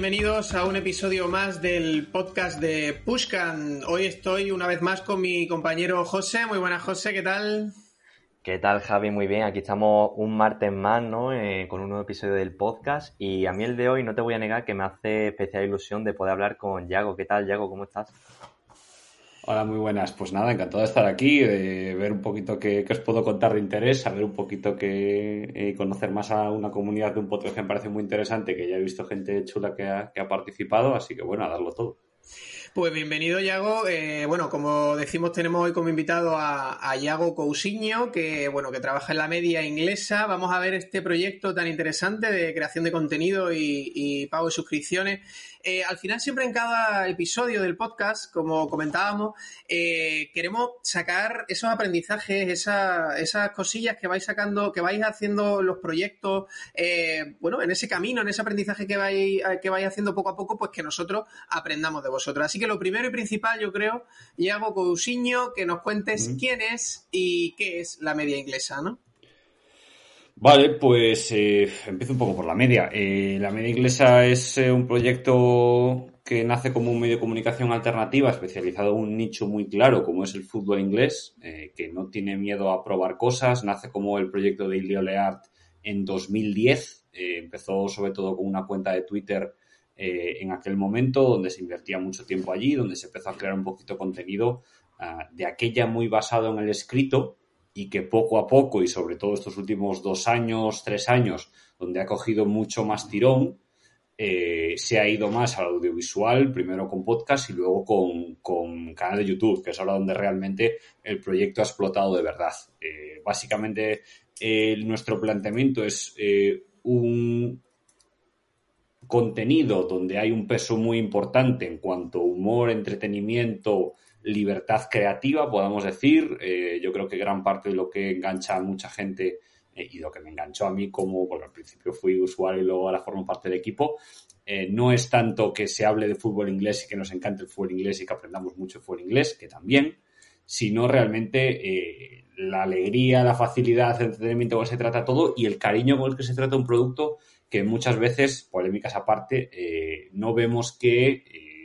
Bienvenidos a un episodio más del podcast de Pushkan. Hoy estoy una vez más con mi compañero José. Muy buenas, José, ¿qué tal? ¿Qué tal, Javi? Muy bien. Aquí estamos un martes más, ¿no? Eh, con un nuevo episodio del podcast. Y a mí el de hoy, no te voy a negar que me hace especial ilusión de poder hablar con Yago. ¿Qué tal, Yago? ¿Cómo estás? Hola, muy buenas. Pues nada, encantado de estar aquí, de ver un poquito qué, os puedo contar de interés, saber un poquito que eh, conocer más a una comunidad de un podcast que me parece muy interesante, que ya he visto gente chula que ha, que ha participado, así que bueno, a darlo todo. Pues bienvenido, Yago. Eh, bueno, como decimos, tenemos hoy como invitado a, a, Yago Cousiño, que bueno, que trabaja en la media inglesa. Vamos a ver este proyecto tan interesante de creación de contenido y pago de suscripciones eh, al final, siempre en cada episodio del podcast, como comentábamos, eh, queremos sacar esos aprendizajes, esas cosillas que vais sacando, que vais haciendo los proyectos, eh, bueno, en ese camino, en ese aprendizaje que vais, que vais haciendo poco a poco, pues que nosotros aprendamos de vosotros. Así que lo primero y principal, yo creo, Iago Cousiño, que nos cuentes quién es y qué es la media inglesa, ¿no? Vale, pues eh, empiezo un poco por la media. Eh, la media inglesa es eh, un proyecto que nace como un medio de comunicación alternativa especializado en un nicho muy claro como es el fútbol inglés, que no tiene miedo a probar cosas. Nace como el proyecto de Ilio Leart en 2010. empezó sobre todo con una cuenta de Twitter en aquel momento donde se invertía mucho tiempo allí, donde se empezó a crear un poquito contenido ah, de aquella muy basado en el escrito y que poco a poco, y sobre todo estos últimos dos años, tres años, donde ha cogido mucho más tirón, eh, se ha ido más al audiovisual, primero con podcast y luego con, con, canal de YouTube, que es ahora donde realmente el proyecto ha explotado de verdad. Eh, básicamente, nuestro planteamiento es eh, un contenido donde hay un peso muy importante en cuanto a humor, entretenimiento, libertad creativa, podamos decir. Eh, yo creo que gran parte de lo que engancha a mucha gente eh, y lo que me enganchó a mí como, bueno, al principio fui usuario y luego ahora formo parte del equipo, eh, no es tanto que se hable de fútbol inglés y que nos encante el fútbol inglés y que aprendamos mucho de fútbol inglés, que también, sino realmente la alegría, la facilidad, el entretenimiento con el que se trata todo y el cariño con el que se trata un producto que muchas veces, polémicas aparte, no vemos que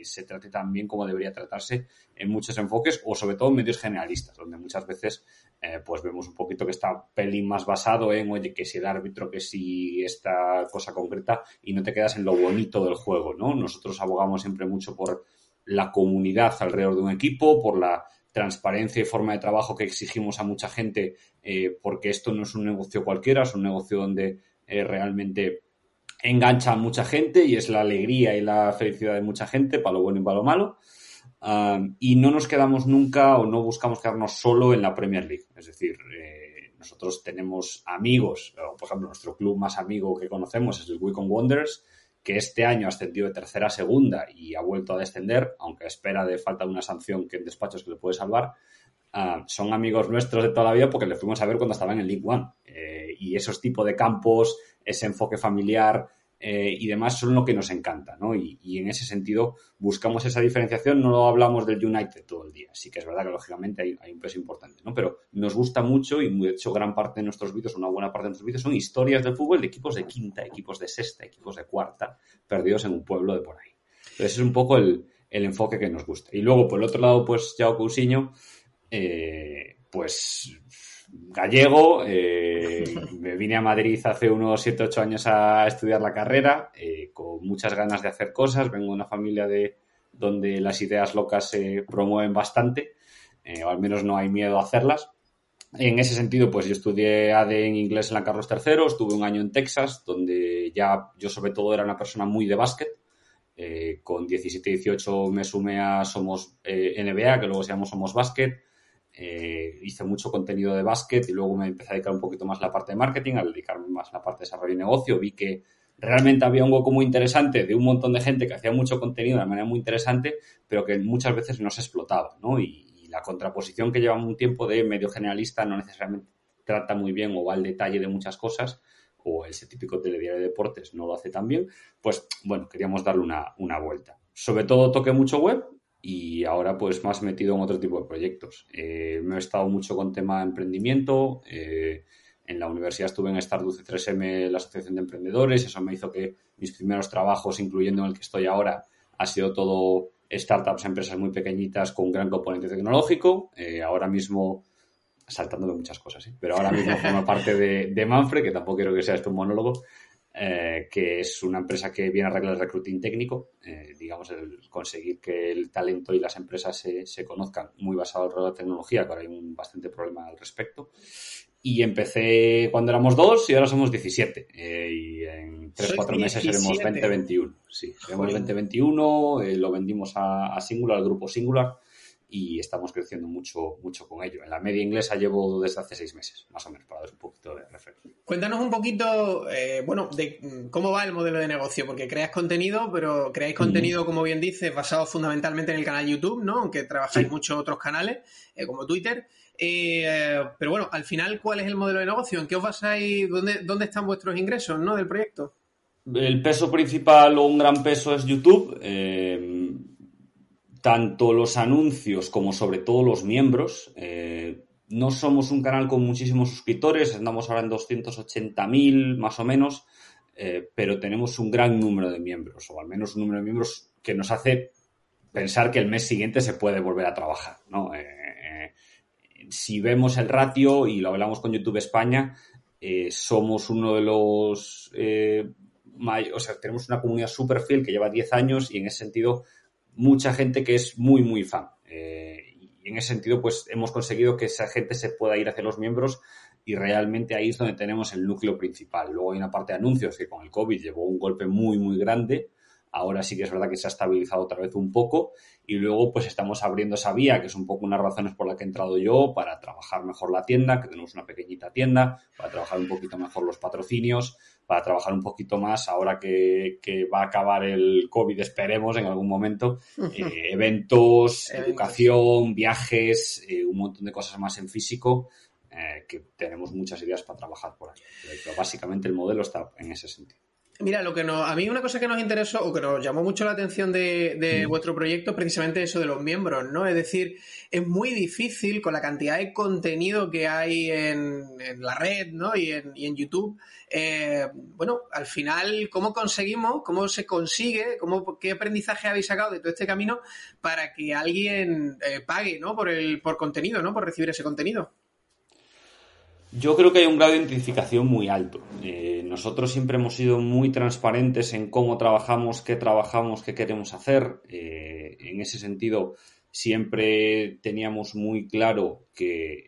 se trate tan bien como debería tratarse en muchos enfoques o sobre todo en medios generalistas, donde muchas veces eh, pues vemos un poquito que está pelín más basado en, oye, que si el árbitro, que si esta cosa concreta y no te quedas en lo bonito del juego, ¿no? Nosotros abogamos siempre mucho por la comunidad alrededor de un equipo, por la transparencia y forma de trabajo que exigimos a mucha gente, eh, porque esto no es un negocio cualquiera, es un negocio donde eh, realmente engancha a mucha gente y es la alegría y la felicidad de mucha gente, para lo bueno y para lo malo. y no nos quedamos nunca o no buscamos quedarnos solo en la Premier League. Es decir, eh, nosotros tenemos amigos, por ejemplo, nuestro club más amigo que conocemos es el Wycombe Wanderers, que este año ha ascendido de tercera a segunda y ha vuelto a descender, aunque espera de falta de una sanción que en despachos que le puede salvar. Son amigos nuestros de toda la vida porque le fuimos a ver cuando estaban en League One. Eh, y esos tipos de campos, ese enfoque familiar eh, y demás son lo que nos encanta, ¿no? Y, en ese sentido buscamos esa diferenciación, no lo hablamos del United todo el día, sí que es verdad que lógicamente hay, un peso importante, ¿no? Pero nos gusta mucho y de hecho gran parte de nuestros vídeos, una buena parte de nuestros vídeos son historias del fútbol de equipos de quinta, equipos de sexta, equipos de cuarta, perdidos en un pueblo de por ahí. Entonces es un poco el, enfoque que nos gusta. Y luego, por el otro lado, pues Yao Cousiño, eh, pues gallego, eh, me vine a Madrid hace unos 7, 8 años a estudiar la carrera, eh, con muchas ganas de hacer cosas, vengo de una familia de donde las ideas locas se promueven bastante, o al menos no hay miedo a hacerlas. En ese sentido, pues yo estudié ADE en inglés en la Carlos III, estuve un año en Texas, donde ya yo sobre todo era una persona muy de básquet, con 17-18 me sumé a Somos NBA, que luego se llamó Somos Basket. Eh, hice mucho contenido de básquet y luego me empecé a dedicar un poquito más a la parte de marketing, a dedicarme más a la parte de desarrollo y negocio. Vi que realmente había un hueco muy interesante de un montón de gente que hacía mucho contenido de manera muy interesante, pero que muchas veces no se explotaba, ¿no? Y, la contraposición que lleva un tiempo de medio generalista no necesariamente trata muy bien o va al detalle de muchas cosas, o ese típico telediario de deportes no lo hace tan bien, pues bueno, queríamos darle una, una vuelta. Sobre todo toqué mucho web, y ahora pues más metido en otro tipo de proyectos. Eh, me he estado mucho con tema de emprendimiento. Eh, en la universidad estuve en Startup C3M, la Asociación de Emprendedores. Eso me hizo que mis primeros trabajos, incluyendo en el que estoy ahora, ha sido todo startups, empresas muy pequeñitas con un gran componente tecnológico. Eh, ahora mismo, saltándome muchas cosas, pero ahora mismo formo parte de, de Manfred, que tampoco quiero que sea esto un monólogo, eh, que es una empresa que viene a arreglar el recruiting técnico, eh, digamos, el conseguir que el talento y las empresas se, se conozcan, muy basado en la tecnología, que ahora hay un bastante problema al respecto. Y empecé cuando éramos dos y ahora somos 17. Eh, y en 3-4 meses seremos 2021. Sí, seremos 2021, lo vendimos a, a Singular, al grupo Singular y estamos creciendo mucho, mucho con ello. En la media inglesa llevo desde hace seis meses, más o menos, para dar un poquito de referencia. Cuéntanos un poquito, eh, bueno, de cómo va el modelo de negocio, porque creas contenido, pero creáis contenido, como bien dices, basado fundamentalmente en el canal YouTube, ¿no? Aunque trabajáis muchos otros canales, eh, como Twitter. Eh, pero bueno, al final, ¿cuál es el modelo de negocio? ¿En qué os basáis? ¿Dónde, dónde están vuestros ingresos, ¿no? Del proyecto. El peso principal o un gran peso es YouTube tanto los anuncios como sobre todo los miembros. Eh, no somos un canal con muchísimos suscriptores, andamos ahora en 280.000 más o menos, eh, pero tenemos un gran número de miembros, o al menos un número de miembros que nos hace pensar que el mes siguiente se puede volver a trabajar. Eh, si vemos el ratio, y lo hablamos con YouTube España, somos uno de los... o sea, tenemos una comunidad súper fiel que lleva 10 años y en ese sentido mucha gente que es muy, muy fan. Eh, y en ese sentido, pues hemos conseguido que esa gente se pueda ir hacia los miembros y realmente ahí es donde tenemos el núcleo principal. Luego hay una parte de anuncios que con el COVID llevó un golpe muy, muy grande. Ahora sí que es verdad que se ha estabilizado otra vez un poco y luego pues estamos abriendo esa vía, que es un poco unas razones por las que he entrado yo, para trabajar mejor la tienda, que tenemos una pequeñita tienda, para trabajar un poquito mejor los patrocinios, para trabajar un poquito más ahora que, va a acabar el COVID, esperemos en algún momento, eh, eventos, educación, viajes, eh, un montón de cosas más en físico. Eh, que tenemos muchas ideas para trabajar por ahí. Pero básicamente el modelo está en ese sentido. Mira, lo que nos, a mí una cosa que nos interesó o que nos llamó mucho la atención de, mm. vuestro proyecto es precisamente eso de los miembros, ¿no? Es decir, es muy difícil con la cantidad de contenido que hay en, la red, ¿no? Y en, y en YouTube. Eh, bueno, al final, ¿cómo conseguimos, cómo se consigue, cómo, qué aprendizaje habéis sacado de todo este camino para que alguien eh, pague, ¿no? Por el, por contenido, ¿no? Por recibir ese contenido. Yo creo que hay un grado de identificación muy alto. Eh, nosotros siempre hemos sido muy transparentes en cómo trabajamos, qué trabajamos, qué queremos hacer. Eh, en ese sentido, siempre teníamos muy claro que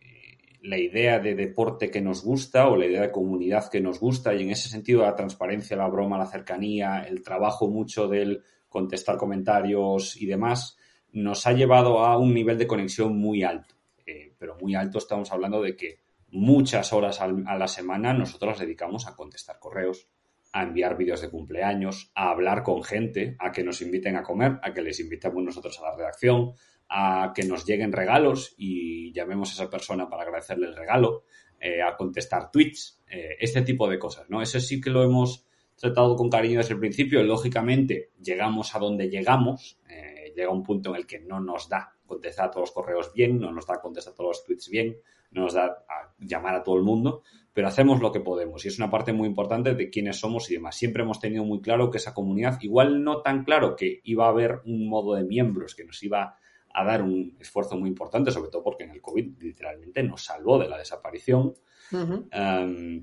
la idea de deporte que nos gusta o la idea de comunidad que nos gusta y en ese sentido la transparencia, la broma, la cercanía, el trabajo mucho del contestar comentarios y demás, nos ha llevado a un nivel de conexión muy alto. Eh, pero muy alto estamos hablando de que muchas horas a la semana nosotros las dedicamos a contestar correos, a enviar vídeos de cumpleaños, a hablar con gente, a que nos inviten a comer, a que les invitemos nosotros a la redacción, a que nos lleguen regalos y llamemos a esa persona para agradecerle el regalo, eh, a contestar tweets, eh, este tipo de cosas, ¿no? Eso sí que lo hemos tratado con cariño desde el principio. Lógicamente, llegamos a donde llegamos, eh, llega un punto en el que no nos da contestar a todos los correos bien, no nos da contestar a todos los tweets bien, no nos da a llamar a todo el mundo, pero hacemos lo que podemos y es una parte muy importante de quiénes somos y demás. Siempre hemos tenido muy claro que esa comunidad, igual no tan claro que iba a haber un modo de miembros que nos iba a dar un esfuerzo muy importante, sobre todo porque en el COVID literalmente nos salvó de la desaparición,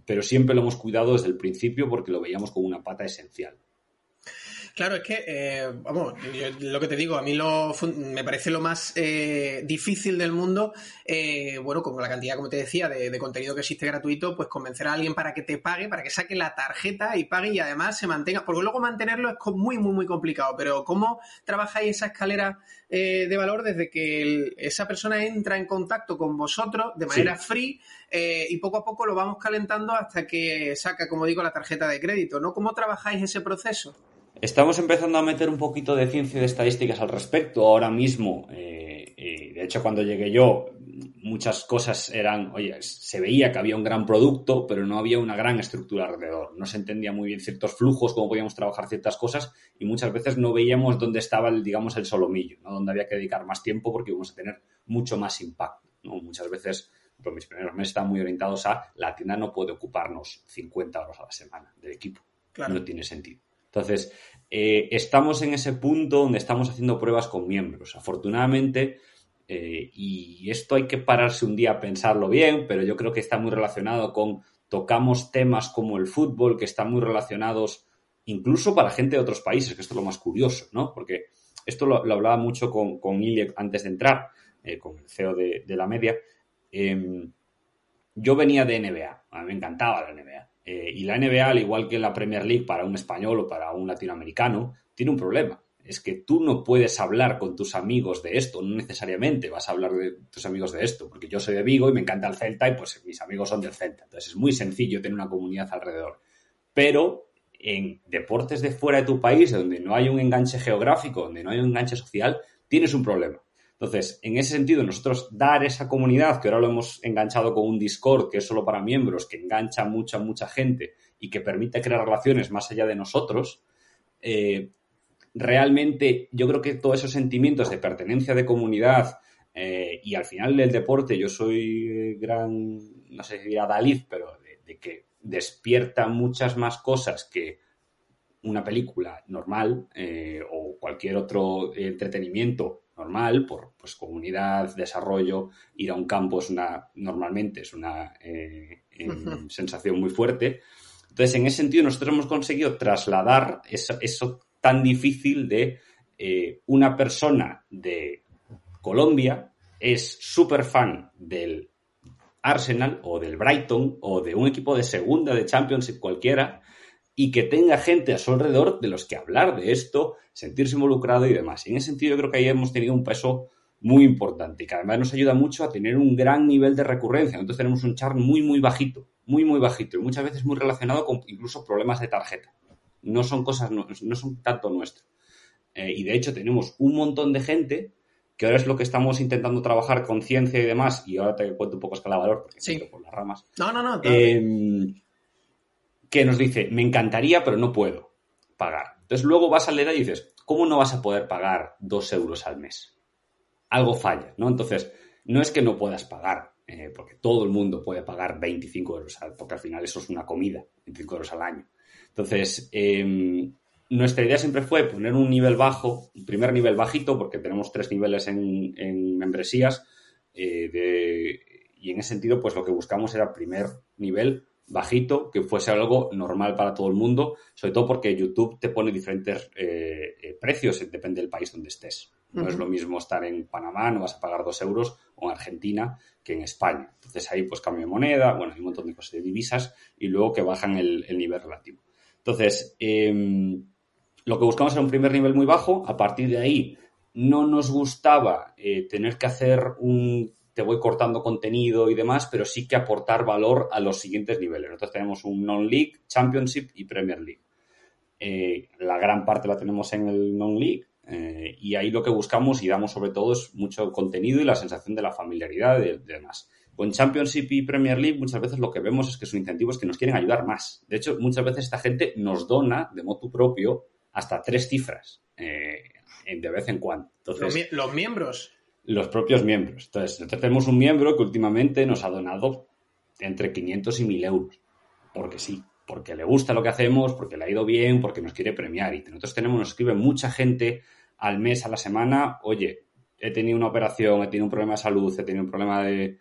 pero siempre lo hemos cuidado desde el principio porque lo veíamos como una pata esencial. Claro, es que, eh, vamos, lo que te digo, a mí lo, me parece lo más eh, difícil del mundo, eh, bueno, como la cantidad, como te decía, de, contenido que existe gratuito, pues convencer a alguien para que te pague, para que saque la tarjeta y pague y además se mantenga, porque luego mantenerlo es muy, muy, muy complicado, pero ¿cómo trabajáis esa escalera de valor desde que esa persona entra en contacto con vosotros de manera free y poco a poco lo vamos calentando hasta que saca, como digo, la tarjeta de crédito, ¿no? ¿Cómo trabajáis ese proceso? Estamos empezando a meter un poquito de ciencia y de estadísticas al respecto. Ahora mismo, eh, eh, de hecho, cuando llegué yo, muchas cosas eran, oye, se veía que había un gran producto, pero no había una gran estructura alrededor. No se entendía muy bien ciertos flujos, cómo podíamos trabajar ciertas cosas, y muchas veces no veíamos dónde estaba, el, digamos, el solomillo, ¿no? dónde había que dedicar más tiempo porque íbamos a tener mucho más impacto. ¿no? Muchas veces pues mis primeros meses están muy orientados a la tienda no puede ocuparnos 50 horas a la semana del equipo. No tiene sentido. Entonces, eh, estamos en ese punto donde estamos haciendo pruebas con miembros. Afortunadamente, eh, y esto hay que pararse un día a pensarlo bien, pero yo creo que está muy relacionado con tocamos temas como el fútbol, que están muy relacionados incluso para gente de otros países, que esto es lo más curioso, ¿no? Porque esto lo, hablaba mucho con, con antes de entrar, eh, con el CEO de, de la media. Em, yo venía de NBA, a mí me encantaba la NBA. Eh, y la NBA, al igual que la Premier League para un español o para un latinoamericano, tiene un problema. Es que tú no puedes hablar con tus amigos de esto, no necesariamente vas a hablar de tus amigos de esto, porque yo soy de Vigo y me encanta el Celta y pues mis amigos son del Celta. Entonces es muy sencillo tener una comunidad alrededor. Pero en deportes de fuera de tu país, donde no hay un enganche geográfico, donde no hay un enganche social, tienes un problema. Entonces, en ese sentido, nosotros dar esa comunidad, que ahora lo hemos enganchado con un Discord que es solo para miembros, que engancha mucha, mucha gente y que permite crear relaciones más allá de nosotros, eh, realmente yo creo que todos esos sentimientos de pertenencia de comunidad eh, y al final del deporte, yo soy gran, no sé si Dalí, pero de que despierta muchas más cosas que una película normal eh, o cualquier otro entretenimiento normal, por pues, comunidad, desarrollo, ir a un campo es una, normalmente es una eh, sensación muy fuerte. Entonces, en ese sentido, nosotros hemos conseguido trasladar eso, tan difícil de eh, una persona de Colombia es súper fan del Arsenal o del Brighton o de un equipo de segunda de Championship cualquiera y que tenga gente a su alrededor de los que hablar de esto, sentirse involucrado y demás. Y en ese sentido yo creo que ahí hemos tenido un peso muy importante y que además nos ayuda mucho a tener un gran nivel de recurrencia. Entonces tenemos un char muy, muy bajito, muy, muy bajito y muchas veces muy relacionado con incluso problemas de tarjeta. No son cosas, no, son tanto nuestro. Eh, y de hecho tenemos un montón de gente que ahora es lo que estamos intentando trabajar con ciencia y demás, y ahora te cuento un poco escala valor, porque sí. por las ramas. No, no, no. Eh, que nos dice, me encantaría, pero no puedo pagar. Entonces luego vas a leer y dices, ¿cómo no vas a poder pagar dos euros al mes? Algo falla, ¿no? Entonces, no es que no puedas pagar, eh, porque todo el mundo puede pagar 25 euros, porque al final eso es una comida, 25 euros al año. Entonces, em, nuestra idea siempre fue poner un nivel bajo, un primer nivel bajito, porque tenemos tres niveles en, membresías, eh, y en ese sentido, pues lo que buscamos era primer nivel bajito, que fuese algo normal para todo el mundo, sobre todo porque YouTube te pone diferentes eh, eh, precios, depende del país donde estés. No es lo mismo estar en Panamá, no vas a pagar dos euros, o en Argentina, que en España. Entonces ahí pues cambio de moneda, bueno, hay un montón de cosas de divisas y luego que bajan el, nivel relativo. Entonces, em, lo que buscamos era un primer nivel muy bajo, a partir de ahí no nos gustaba eh, tener que hacer un te voy cortando contenido y demás, pero sí que aportar valor a los siguientes niveles. Nosotros tenemos un Non-League, Championship y Premier League. Eh, la gran parte la tenemos en el Non-League eh, y ahí lo que buscamos y damos sobre todo es mucho contenido y la sensación de la familiaridad y demás. Con Championship y Premier League muchas veces lo que vemos es que su incentivo es que nos quieren ayudar más. De hecho, muchas veces esta gente nos dona de modo propio hasta tres cifras eh, de vez en cuando. Entonces, los miembros los propios miembros. Entonces, nosotros tenemos un miembro que últimamente nos ha donado entre 500 y 1000 euros. Porque sí, porque le gusta lo que hacemos, porque le ha ido bien, porque nos quiere premiar. Y nosotros tenemos, nos escribe mucha gente al mes, a la semana, oye, he tenido una operación, he tenido un problema de salud, he tenido un problema de,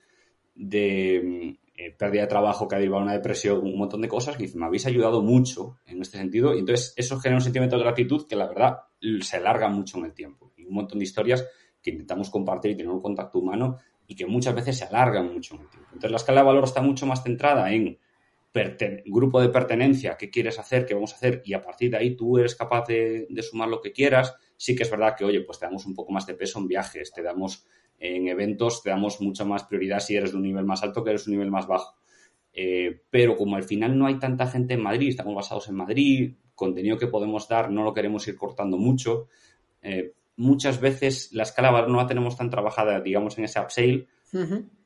de eh, pérdida de trabajo que ha derivado una depresión, un montón de cosas, que me habéis ayudado mucho en este sentido. Y entonces eso genera un sentimiento de gratitud que la verdad se alarga mucho en el tiempo. Y un montón de historias que intentamos compartir y tener un contacto humano y que muchas veces se alargan mucho en el tiempo. Entonces la escala de valor está mucho más centrada en grupo de pertenencia, qué quieres hacer, qué vamos a hacer, y a partir de ahí tú eres capaz de, sumar lo que quieras. Sí que es verdad que, oye, pues te damos un poco más de peso en viajes, te damos en eventos, te damos mucha más prioridad si eres de un nivel más alto que eres de un nivel más bajo. Eh, pero como al final no hay tanta gente en Madrid, estamos basados en Madrid, contenido que podemos dar no lo queremos ir cortando mucho, eh, muchas veces la escala no la tenemos tan trabajada, digamos, en ese upsale,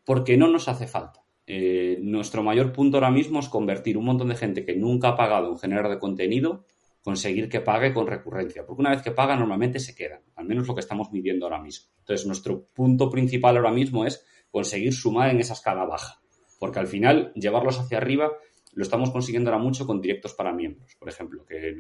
porque no nos hace falta. Eh, nuestro mayor punto ahora mismo es convertir un montón de gente que nunca ha pagado en generar de contenido, conseguir que pague con recurrencia, porque una vez que paga normalmente se queda, al menos lo que estamos midiendo ahora mismo. Entonces, nuestro punto principal ahora mismo es conseguir sumar en esa escala baja, porque al final llevarlos hacia arriba lo estamos consiguiendo ahora mucho con directos para miembros, por ejemplo, que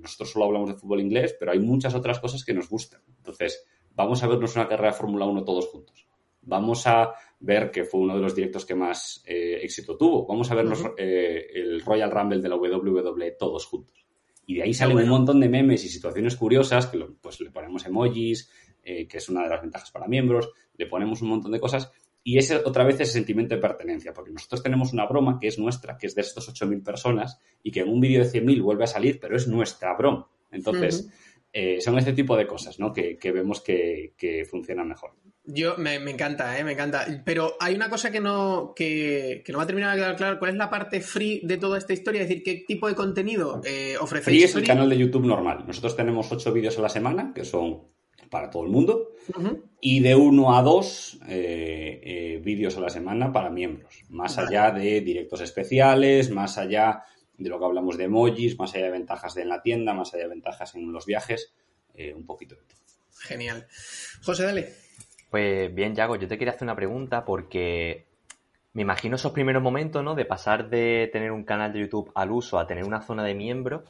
nosotros solo hablamos de fútbol inglés, pero hay muchas otras cosas que nos gustan. Entonces, vamos a vernos una carrera de Fórmula 1 todos juntos. Vamos a ver que fue uno de los directos que más eh, éxito tuvo. Vamos a vernos eh, el Royal Rumble de la WWE todos juntos. Y de ahí salen un montón de memes y situaciones curiosas que pues le ponemos emojis, eh, que es una de las ventajas para miembros, le ponemos un montón de cosas. Y ese otra vez ese sentimiento de pertenencia, porque nosotros tenemos una broma que es nuestra, que es de estos 8.000 personas, y que en un vídeo de 100.000 vuelve a salir, pero es nuestra broma. Entonces, son este tipo de cosas ¿no? que, vemos que, que funcionan mejor. Yo me, encanta, ¿eh? me encanta. Pero hay una cosa que no, que, que no va a terminar de quedar claro. ¿Cuál es la parte free de toda esta historia? Es decir, ¿qué tipo de contenido eh, ofrecéis? Free es el canal de YouTube normal. Nosotros tenemos ocho vídeos a la semana, que son para todo el mundo, y de uno a dos eh, eh, vídeos a la semana para miembros. Más allá de directos especiales, más allá de lo que hablamos de emojis, más allá de ventajas de en la tienda, más allá de ventajas en los viajes, eh, un poquito de todo. Genial. José, dale. Pues bien, Yago, yo te quería hacer una pregunta porque me imagino esos primeros momentos, ¿no? De pasar de tener un canal de YouTube al uso a tener una zona de miembros,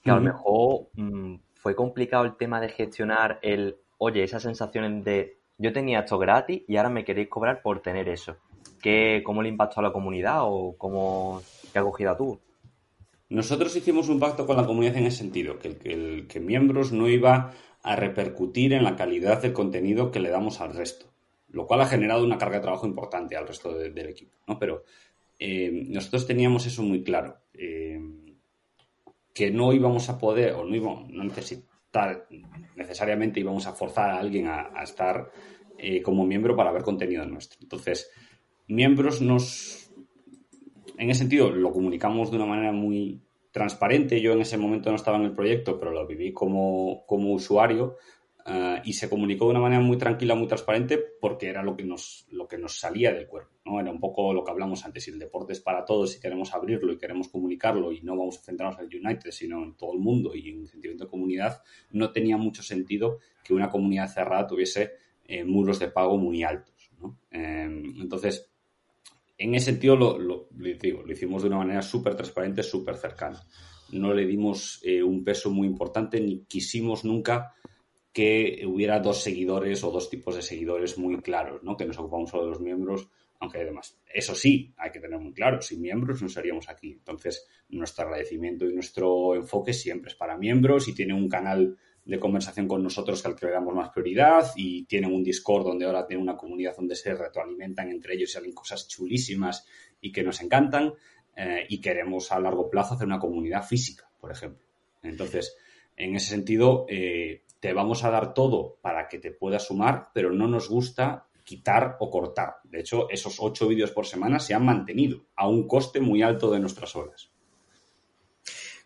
que a lo mejor mm, fue complicado el tema de gestionar el, oye, esas sensaciones de yo tenía esto gratis y ahora me queréis cobrar por tener eso. ¿Qué, ¿Cómo le impactó a la comunidad o cómo qué acogida tuvo? Nosotros hicimos un pacto con la comunidad en ese sentido, que, el, que miembros no iba a repercutir en la calidad del contenido que le damos al resto, lo cual ha generado una carga de trabajo importante al resto del equipo, ¿no? Pero eh, nosotros teníamos eso muy claro, eh, que no íbamos a poder o no íbamos no necesitar necesariamente íbamos a forzar a alguien a, estar eh, como miembro para ver contenido nuestro. Entonces, miembros nos, en ese sentido, lo comunicamos de una manera muy transparente. Yo en ese momento no estaba en el proyecto, pero lo viví como, usuario eh, y se comunicó de una manera muy tranquila, muy transparente, porque era lo que nos, lo que nos salía del cuerpo. ¿no? Era un poco lo que hablamos antes. Si el deporte es para todos, si queremos abrirlo y queremos comunicarlo y no vamos a centrarnos en el United, sino en todo el mundo y en sentimiento de comunidad, no tenía mucho sentido que una comunidad cerrada tuviese eh, muros de pago muy altos. Eh, entonces, en ese sentido lo, lo, lo hicimos de una manera súper transparente, súper cercana. No le dimos eh, un peso muy importante ni quisimos nunca que hubiera dos seguidores o dos tipos de seguidores muy claros, ¿no? Que nos ocupamos solo de los miembros, aunque además, eso sí, hay que tener muy claro, sin miembros no seríamos aquí. Entonces, nuestro agradecimiento y nuestro enfoque siempre es para miembros y tiene un canal de conversación con nosotros que al que le damos más prioridad y tienen un Discord donde ahora tienen una comunidad donde se retroalimentan entre ellos y salen cosas chulísimas y que nos encantan eh, y queremos a largo plazo hacer una comunidad física, por ejemplo. Entonces, en ese sentido, eh, te vamos a dar todo para que te puedas sumar, pero no nos gusta quitar o cortar. De hecho, esos ocho vídeos por semana se han mantenido a un coste muy alto de nuestras horas.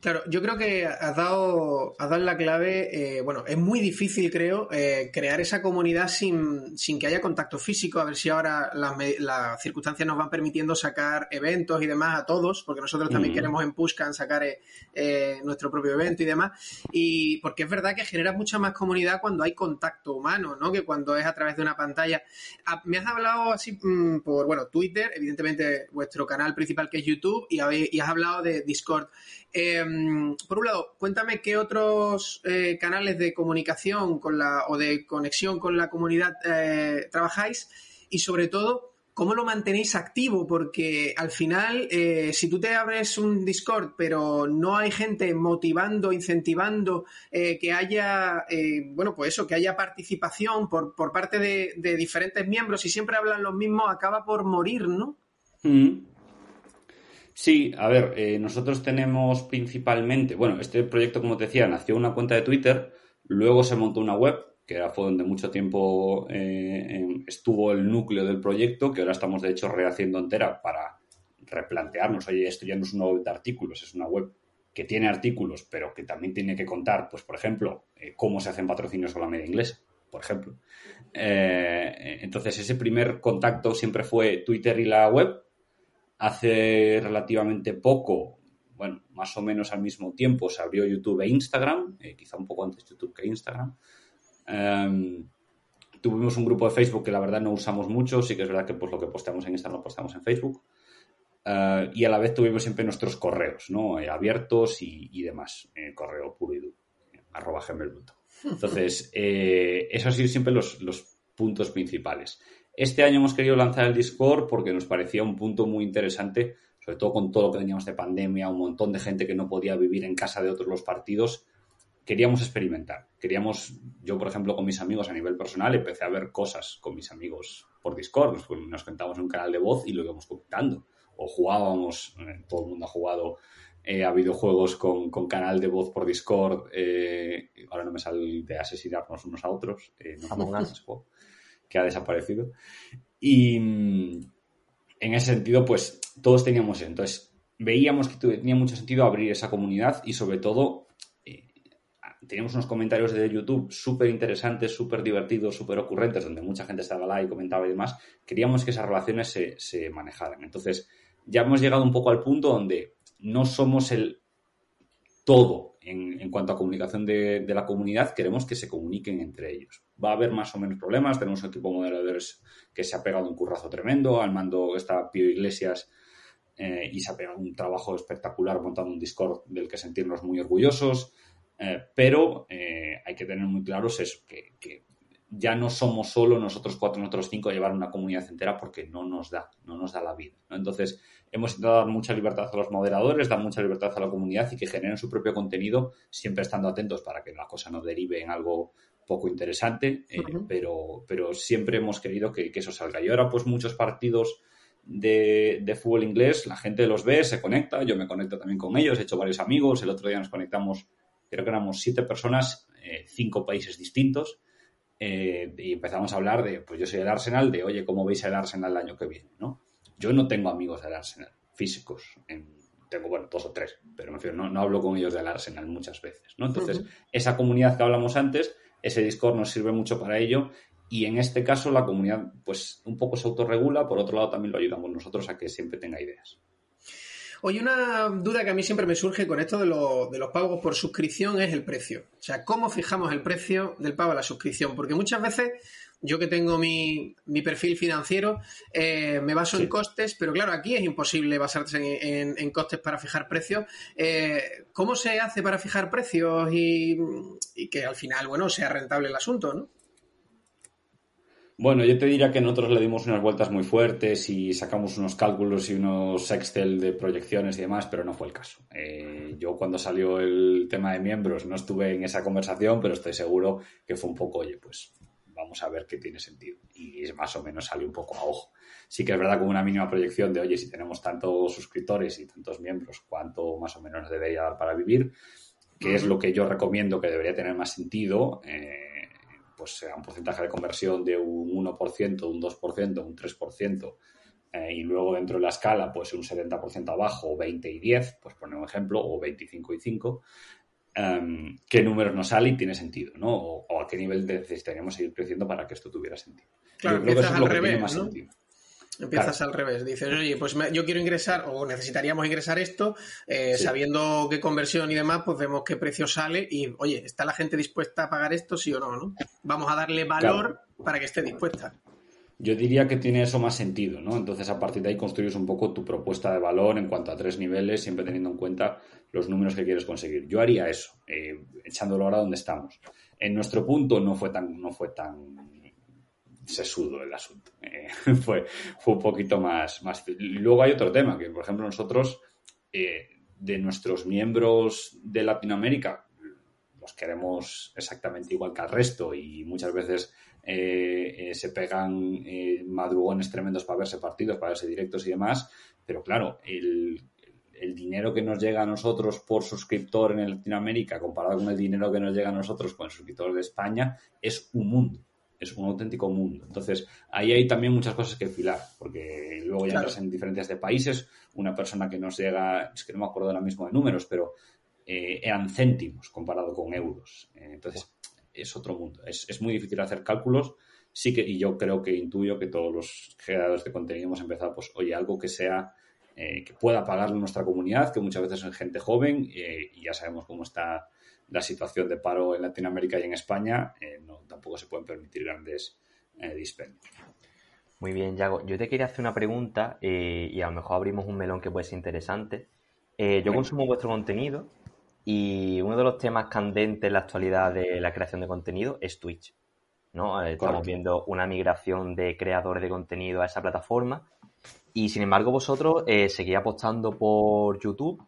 Claro, yo creo que has dado, has dado la clave. Eh, bueno, es muy difícil, creo, eh, crear esa comunidad sin, sin, que haya contacto físico. A ver si ahora las, circunstancias nos van permitiendo sacar eventos y demás a todos, porque nosotros también queremos en Pushcan sacar eh, nuestro propio evento y demás. Y porque es verdad que genera mucha más comunidad cuando hay contacto humano, ¿no? Que cuando es a través de una pantalla. Ah, me has hablado así mm, por, bueno, Twitter, evidentemente vuestro canal principal que es YouTube, y, y has hablado de Discord. Em, por un lado, cuéntame qué otros eh, canales de comunicación con la, o de conexión con la comunidad eh, trabajáis y sobre todo, ¿cómo lo mantenéis activo? Porque al final, eh, si tú te abres un Discord, pero no hay gente motivando, incentivando, que haya, bueno, pues eso, que haya participación por, por parte de, diferentes miembros y siempre hablan los mismos, acaba por morir, ¿no? Mm. Sí, a ver, nosotros tenemos principalmente, bueno, este proyecto, como te decía, nació una cuenta de Twitter, luego se montó una web que fue donde mucho tiempo eh, estuvo el núcleo del proyecto, que ahora estamos de hecho rehaciendo entera para replantearnos, oye, esto ya no es una web de artículos, es una web que tiene artículos, pero que también tiene que contar, pues, por ejemplo, eh, cómo se hacen patrocinios con la media inglesa, por ejemplo. Eh, entonces, ese primer contacto siempre fue Twitter y la web. Hace relativamente poco, bueno, más o menos al mismo tiempo, se abrió YouTube e Instagram, quizá un poco antes YouTube que Instagram. Em, tuvimos un grupo de Facebook que la verdad no usamos mucho, sí que es verdad que pues, lo que posteamos en Instagram lo postamos en Facebook. Eh, y a la vez tuvimos siempre nuestros correos, ¿no? Eh, abiertos y, demás. Eh, correo puro y duro, arroba Entonces, esos han sido siempre los, los puntos principales. Este año hemos querido lanzar el Discord porque nos parecía un punto muy interesante, sobre todo con todo lo que teníamos de pandemia, un montón de gente que no podía vivir en casa de otros los partidos queríamos experimentar. Queríamos, yo por ejemplo con mis amigos a nivel personal, empecé a ver cosas con mis amigos por Discord, nos, nos en un canal de voz y lo íbamos comentando. O jugábamos, eh, todo el mundo ha jugado eh, a videojuegos con, canal de voz por Discord. Eh, ahora no me sale de asesinarnos unos a otros. no que ha desaparecido. Y mm, en ese sentido, pues todos teníamos eso. Entonces, veíamos que tenía mucho sentido abrir esa comunidad y sobre todo teníamos unos comentarios de YouTube súper interesantes, súper divertidos, súper ocurrentes, donde mucha gente estaba ahí, comentaba y demás. Queríamos que esas relaciones se, manejaran. Entonces, ya hemos llegado un poco al punto donde no somos el todo en, cuanto a comunicación de, la comunidad, queremos que se comuniquen entre ellos. Va a haber más o menos problemas, tenemos un equipo de moderadores que se ha pegado un currazo tremendo, al mando está Pío Iglesias eh, y se ha pegado un trabajo espectacular montando un Discord del que sentirnos muy orgullosos. Eh, pero eh, hay que tener muy claros eso, que, ya no somos solo nosotros cuatro, nosotros cinco llevar una comunidad entera porque no nos da, no nos da la vida. Entonces, hemos intentado dar mucha libertad a los moderadores, dar mucha libertad a la comunidad y que generen su propio contenido, siempre estando atentos para que la cosa no derive en algo poco interesante, eh, pero, pero siempre hemos querido que, eso salga. Y ahora, pues muchos partidos de, de, fútbol inglés, la gente los ve, se conecta, yo me conecto también con ellos, he hecho varios amigos, el otro día nos conectamos creo que éramos siete personas, eh, cinco países distintos, eh, y empezamos a hablar de, pues yo soy del Arsenal, de, oye, ¿cómo veis el Arsenal el año que viene? ¿no? Yo no tengo amigos del Arsenal, físicos, tengo, bueno, dos o tres, pero me refiero, no, no, hablo con ellos del Arsenal muchas veces, ¿no? Entonces, esa comunidad que hablamos antes, ese Discord nos sirve mucho para ello y en este caso la comunidad, pues, un poco se autorregula, por otro lado también lo ayudamos nosotros a que siempre tenga ideas. Oye, una duda que a mí siempre me surge con esto de, los pagos por suscripción es el precio. O sea, ¿cómo fijamos el precio del pago a la suscripción? Porque muchas veces yo que tengo mi, perfil financiero, eh, me baso en costes, pero claro, aquí es imposible basarse en, costes para fijar precios. Eh, ¿Cómo se hace para fijar precios y, y, que al final, bueno, sea rentable el asunto, ¿no? Bueno, yo te diría que nosotros le dimos unas vueltas muy fuertes y sacamos unos cálculos y unos Excel de proyecciones y demás, pero no fue el caso. Eh, yo cuando salió el tema de miembros no estuve en esa conversación, pero estoy seguro que fue un poco, oye, pues vamos a ver qué tiene sentido. Y más o menos salió un poco a ojo. Sí que es verdad con una mínima proyección de, oye, si tenemos tantos suscriptores y tantos miembros, ¿cuánto más o menos debería dar para vivir? Que es lo que yo recomiendo que debería tener más sentido. Eh, pues sea un porcentaje de conversión de un 1%, un 2%, un 3%, eh, y luego dentro de la escala, pues un 70% abajo, o 20 y 10, pues poner un ejemplo, o 25 y 5, em, qué números nos sale y tiene sentido, ¿no? O, a qué nivel necesitaríamos seguir creciendo para que esto tuviera sentido. Claro, yo creo que eso es lo que tiene más sentido. Empiezas al revés, dices, oye, pues yo quiero ingresar o necesitaríamos ingresar esto, eh, sabiendo qué conversión y demás, pues vemos qué precio sale y, oye, ¿está la gente dispuesta a pagar esto, sí o no? ¿no? Vamos a darle valor para que esté dispuesta. Yo diría que tiene eso más sentido, ¿no? Entonces, a partir de ahí construyes un poco tu propuesta de valor en cuanto a tres niveles, siempre teniendo en cuenta los números que quieres conseguir. Yo haría eso, eh, echándolo ahora donde estamos. En nuestro punto no fue tan, no fue tan sesudo el asunto. Eh, fue, fue un poquito más, más... Luego hay otro tema, que por ejemplo nosotros, eh, de nuestros miembros de Latinoamérica, los queremos exactamente igual que al resto y muchas veces eh, se pegan madrugones tremendos para verse partidos, para verse directos y demás, pero claro, el, el dinero que nos llega a nosotros por suscriptor en Latinoamérica comparado con el dinero que nos llega a nosotros con suscriptores de España es un mundo es un auténtico mundo. Entonces, ahí hay también muchas cosas que filar, porque luego ya entras en diferencias de países. Una persona que nos llega, es que no me acuerdo ahora mismo de números, pero eh, eran céntimos comparado con euros. Eh, entonces, es otro mundo. Es, muy difícil hacer cálculos. Sí que, y yo creo que intuyo que todos los creadores de contenido hemos empezado, pues, oye, algo que sea, eh, que pueda pagarle nuestra comunidad, que muchas veces es gente joven, y ya sabemos cómo está la situación de paro en Latinoamérica y en España, eh, no, tampoco se pueden permitir grandes eh, dispendios. Muy bien, Yago. Yo te quería hacer una pregunta eh, y a lo mejor abrimos un melón que puede ser interesante. yo consumo vuestro contenido y uno de los temas candentes en la actualidad de la creación de contenido es Twitch. ¿no? Estamos viendo una migración de creadores de contenido a esa plataforma y sin embargo vosotros seguís apostando por YouTube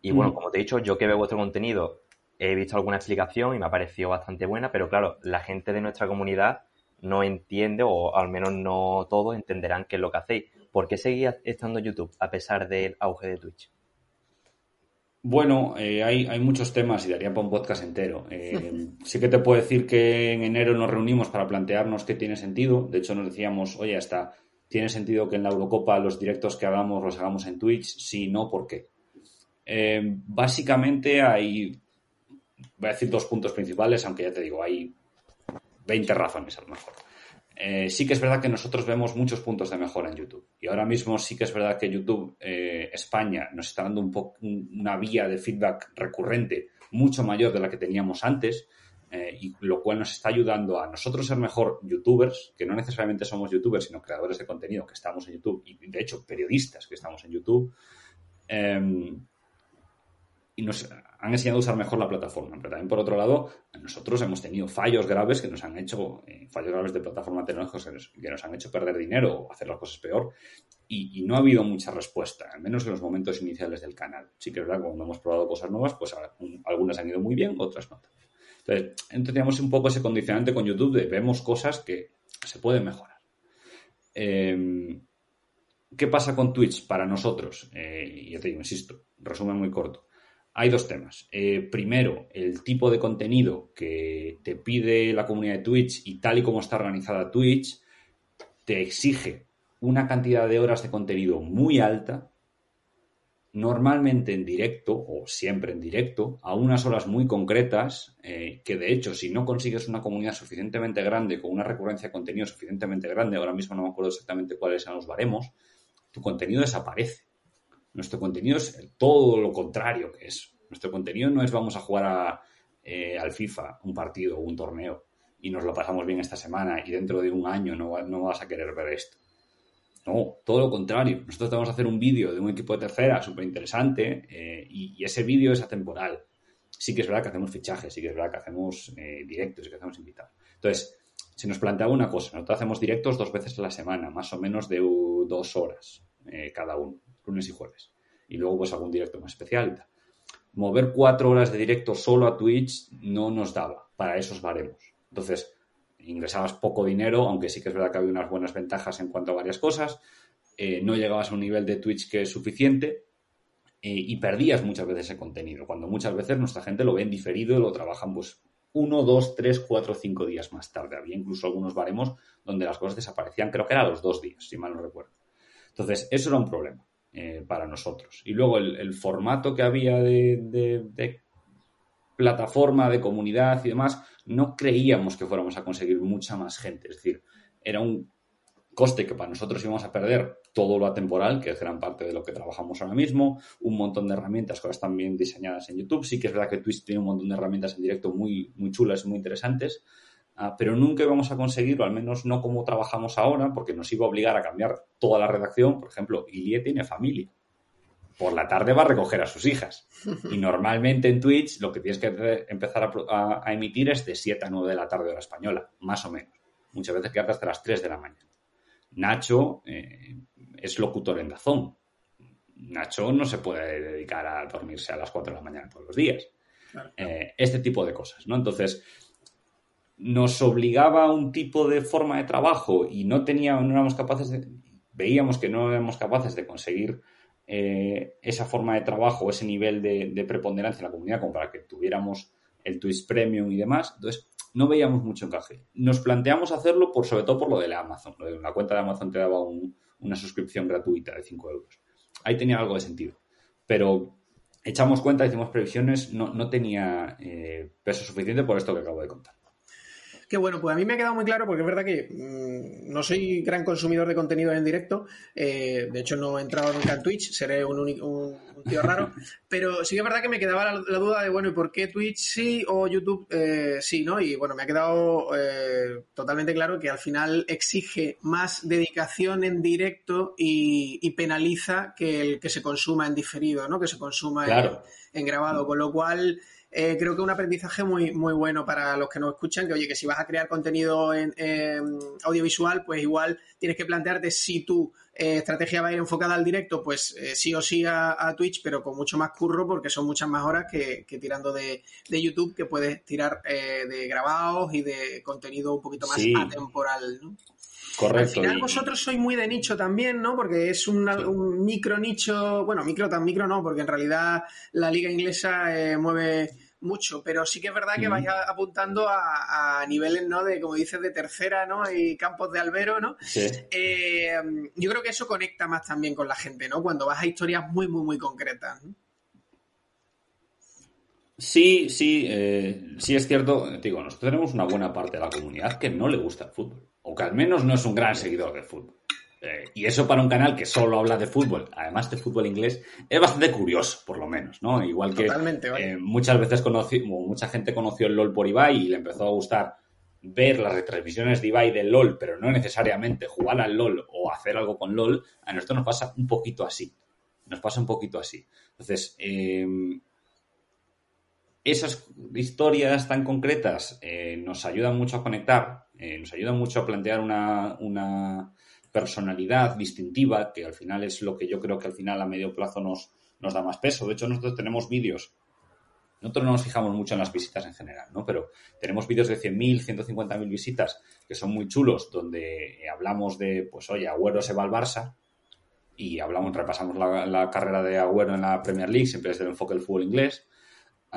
y bueno, como te he dicho, yo que veo vuestro contenido he visto alguna explicación y me ha parecido bastante buena, pero claro, la gente de nuestra comunidad no entiende, o al menos no todos entenderán qué es lo que hacéis. ¿Por qué seguís estando YouTube a pesar del auge de Twitch? Bueno, eh, hay, muchos temas y daría para un podcast entero. Eh, sí que te puedo decir que en enero nos reunimos para plantearnos qué tiene sentido. De hecho, nos decíamos, oye, hasta tiene sentido que en la Eurocopa los directos que hagamos los hagamos en Twitch. Si no, ¿por qué? Eh, básicamente hay voy a decir dos puntos principales, aunque ya te digo, hay 20 razones a lo mejor. Eh, sí que es verdad que nosotros vemos muchos puntos de mejora en YouTube. Y ahora mismo sí que es verdad que YouTube eh, España nos está dando un una vía de feedback recurrente mucho mayor de la que teníamos antes, eh, y lo cual nos está ayudando a nosotros ser mejor youtubers, que no necesariamente somos youtubers, sino creadores de contenido que estamos en YouTube, y de hecho periodistas que estamos en YouTube. Y nos han enseñado a usar mejor la plataforma. Pero también, por otro lado, nosotros hemos tenido fallos graves que nos han hecho, eh, fallos graves de plataforma tecnológica que nos, han hecho perder dinero o hacer las cosas peor. Y, no ha habido mucha respuesta, al menos en los momentos iniciales del canal. Sí que es verdad, cuando hemos probado cosas nuevas, pues algunas han ido muy bien, otras no. Entonces, teníamos un poco ese condicionante con YouTube de vemos cosas que se pueden mejorar. Em, ¿Qué pasa con Twitch para nosotros? Eh, ya te digo, insisto, resumen muy corto hay dos temas. Eh, primero, el tipo de contenido que te pide la comunidad de Twitch y tal y como está organizada Twitch, te exige una cantidad de horas de contenido muy alta, normalmente en directo o siempre en directo, a unas horas muy concretas, eh, que de hecho si no consigues una comunidad suficientemente grande, con una recurrencia de contenido suficientemente grande, ahora mismo no me acuerdo exactamente cuáles son los baremos, tu contenido desaparece. Nuestro contenido es todo lo contrario que es. Nuestro contenido no es vamos a jugar eh, al FIFA un partido o un torneo y nos lo pasamos bien esta semana y dentro de un año no, vas a querer ver esto. No, todo lo contrario. Nosotros vamos a hacer un vídeo de un equipo de tercera súper interesante eh, y, ese vídeo es atemporal. Sí que es verdad que hacemos fichajes, sí que es verdad que hacemos eh, directos, sí que hacemos invitados. Entonces, se nos plantea una cosa. Nosotros hacemos directos dos veces a la semana, más o menos de dos horas cada uno lunes y jueves. Y luego pues algún directo más especial. Mover cuatro horas de directo solo a Twitch no nos daba para esos baremos. Entonces, ingresabas poco dinero, aunque sí que es verdad que había unas buenas ventajas en cuanto a varias cosas. Eh, no llegabas a un nivel de Twitch que es suficiente eh, y perdías muchas veces ese contenido, cuando muchas veces nuestra gente lo ve en diferido y lo trabajan pues uno, dos, tres, cuatro, cinco días más tarde. Había incluso algunos baremos donde las cosas desaparecían, creo que eran los dos días, si mal no recuerdo. Entonces, eso era un problema. Eh, para nosotros. Y luego el, formato que había de, plataforma, de comunidad y demás, no creíamos que fuéramos a conseguir mucha más gente. Es decir, era un coste que para nosotros íbamos a perder todo lo atemporal, que es gran parte de lo que trabajamos ahora mismo, un montón de herramientas que están bien diseñadas en YouTube. Sí que es verdad que Twitch tiene un montón de herramientas en directo muy, muy chulas muy interesantes, pero nunca íbamos a conseguirlo, al menos no como trabajamos ahora, porque nos iba a obligar a cambiar toda la redacción. Por ejemplo, Ilie tiene familia. Por la tarde va a recoger a sus hijas. Y normalmente en Twitch lo que tienes que empezar a, emitir es de 7 a 9 de la tarde hora española, más o menos. muchas veces quedarte hasta las 3 de la mañana. Nacho eh, es locutor en Dazón. Nacho no se puede dedicar a dormirse a las 4 de la mañana todos los días. Eh, este tipo de cosas, ¿no? Entonces, nos obligaba a un tipo de forma de trabajo y no teníamos, no éramos capaces de, veíamos que no éramos capaces de conseguir eh, esa forma de trabajo, ese nivel de, preponderancia en la comunidad como para que tuviéramos el Twitch Premium y demás. Entonces, no veíamos mucho encaje. Nos planteamos hacerlo por, sobre todo por lo de la Amazon. La cuenta de Amazon te daba una suscripción gratuita de 5 euros. Ahí tenía algo de sentido. Pero echamos cuenta, hicimos previsiones, no, no tenía eh, peso suficiente por esto que acabo de contar. Que bueno, pues a mí me ha quedado muy claro porque es verdad que mm, no soy gran consumidor de contenido en directo. Eh, de hecho, no he entrado nunca en Twitch, seré un, un, tío raro. pero sí que es verdad que me quedaba la, duda de, bueno, ¿y por qué Twitch sí o YouTube eh, sí, no? Y bueno, me ha quedado eh, totalmente claro que al final exige más dedicación en directo y, penaliza que el que se consuma en diferido, ¿no? Que se consuma en grabado. Con lo cual eh, creo que un aprendizaje muy, muy bueno para los que nos escuchan, que oye, que si vas a crear contenido en, audiovisual, pues igual tienes que plantearte si tu eh, estrategia va a ir enfocada al directo, pues eh, sí o sí a, Twitch, pero con mucho más curro, porque son muchas más horas que, tirando de, YouTube, que puedes tirar de grabados y de contenido un poquito más atemporal, ¿no? Correcto. Al final vosotros sois muy de nicho también, ¿no? Porque es un micro nicho, bueno, micro tan micro no, porque en realidad la liga inglesa mueve mucho, pero sí que es verdad que vais apuntando a, niveles, ¿no? De, como dices, de tercera, ¿no? Y campos de albero, ¿no? Eh, yo creo que eso conecta más también con la gente, ¿no? Cuando vas a historias muy, muy, muy concretas. Sí, sí, eh, sí es cierto. Digo, nosotros tenemos una buena parte de la comunidad que no le gusta el fútbol, o que al menos no es un gran seguidor del fútbol. Eh, y eso para un canal que solo habla de fútbol, además de fútbol inglés, es bastante curioso, por lo menos, ¿no? Igual que eh, muchas veces conocí, mucha gente conoció el LOL por Ibai y le empezó a gustar ver las retransmisiones de Ibai del LOL, pero no necesariamente jugar al LOL o hacer algo con LOL, a nosotros nos pasa un poquito así. Nos pasa un poquito así. Entonces, em, esas historias tan concretas eh, nos ayudan mucho a conectar, nos ayudan mucho a plantear una personalidad distintiva, que al final es lo que yo creo que al final a medio plazo nos, nos da más peso. De hecho, nosotros tenemos vídeos, nosotros no nos fijamos mucho en las visitas en general, ¿no? Pero tenemos vídeos de 100.000, 150.000 visitas que son muy chulos, donde hablamos de, pues oye, Agüero se va al Barça y hablamos, repasamos la, carrera de Agüero en la Premier League, siempre desde el enfoque del fútbol inglés.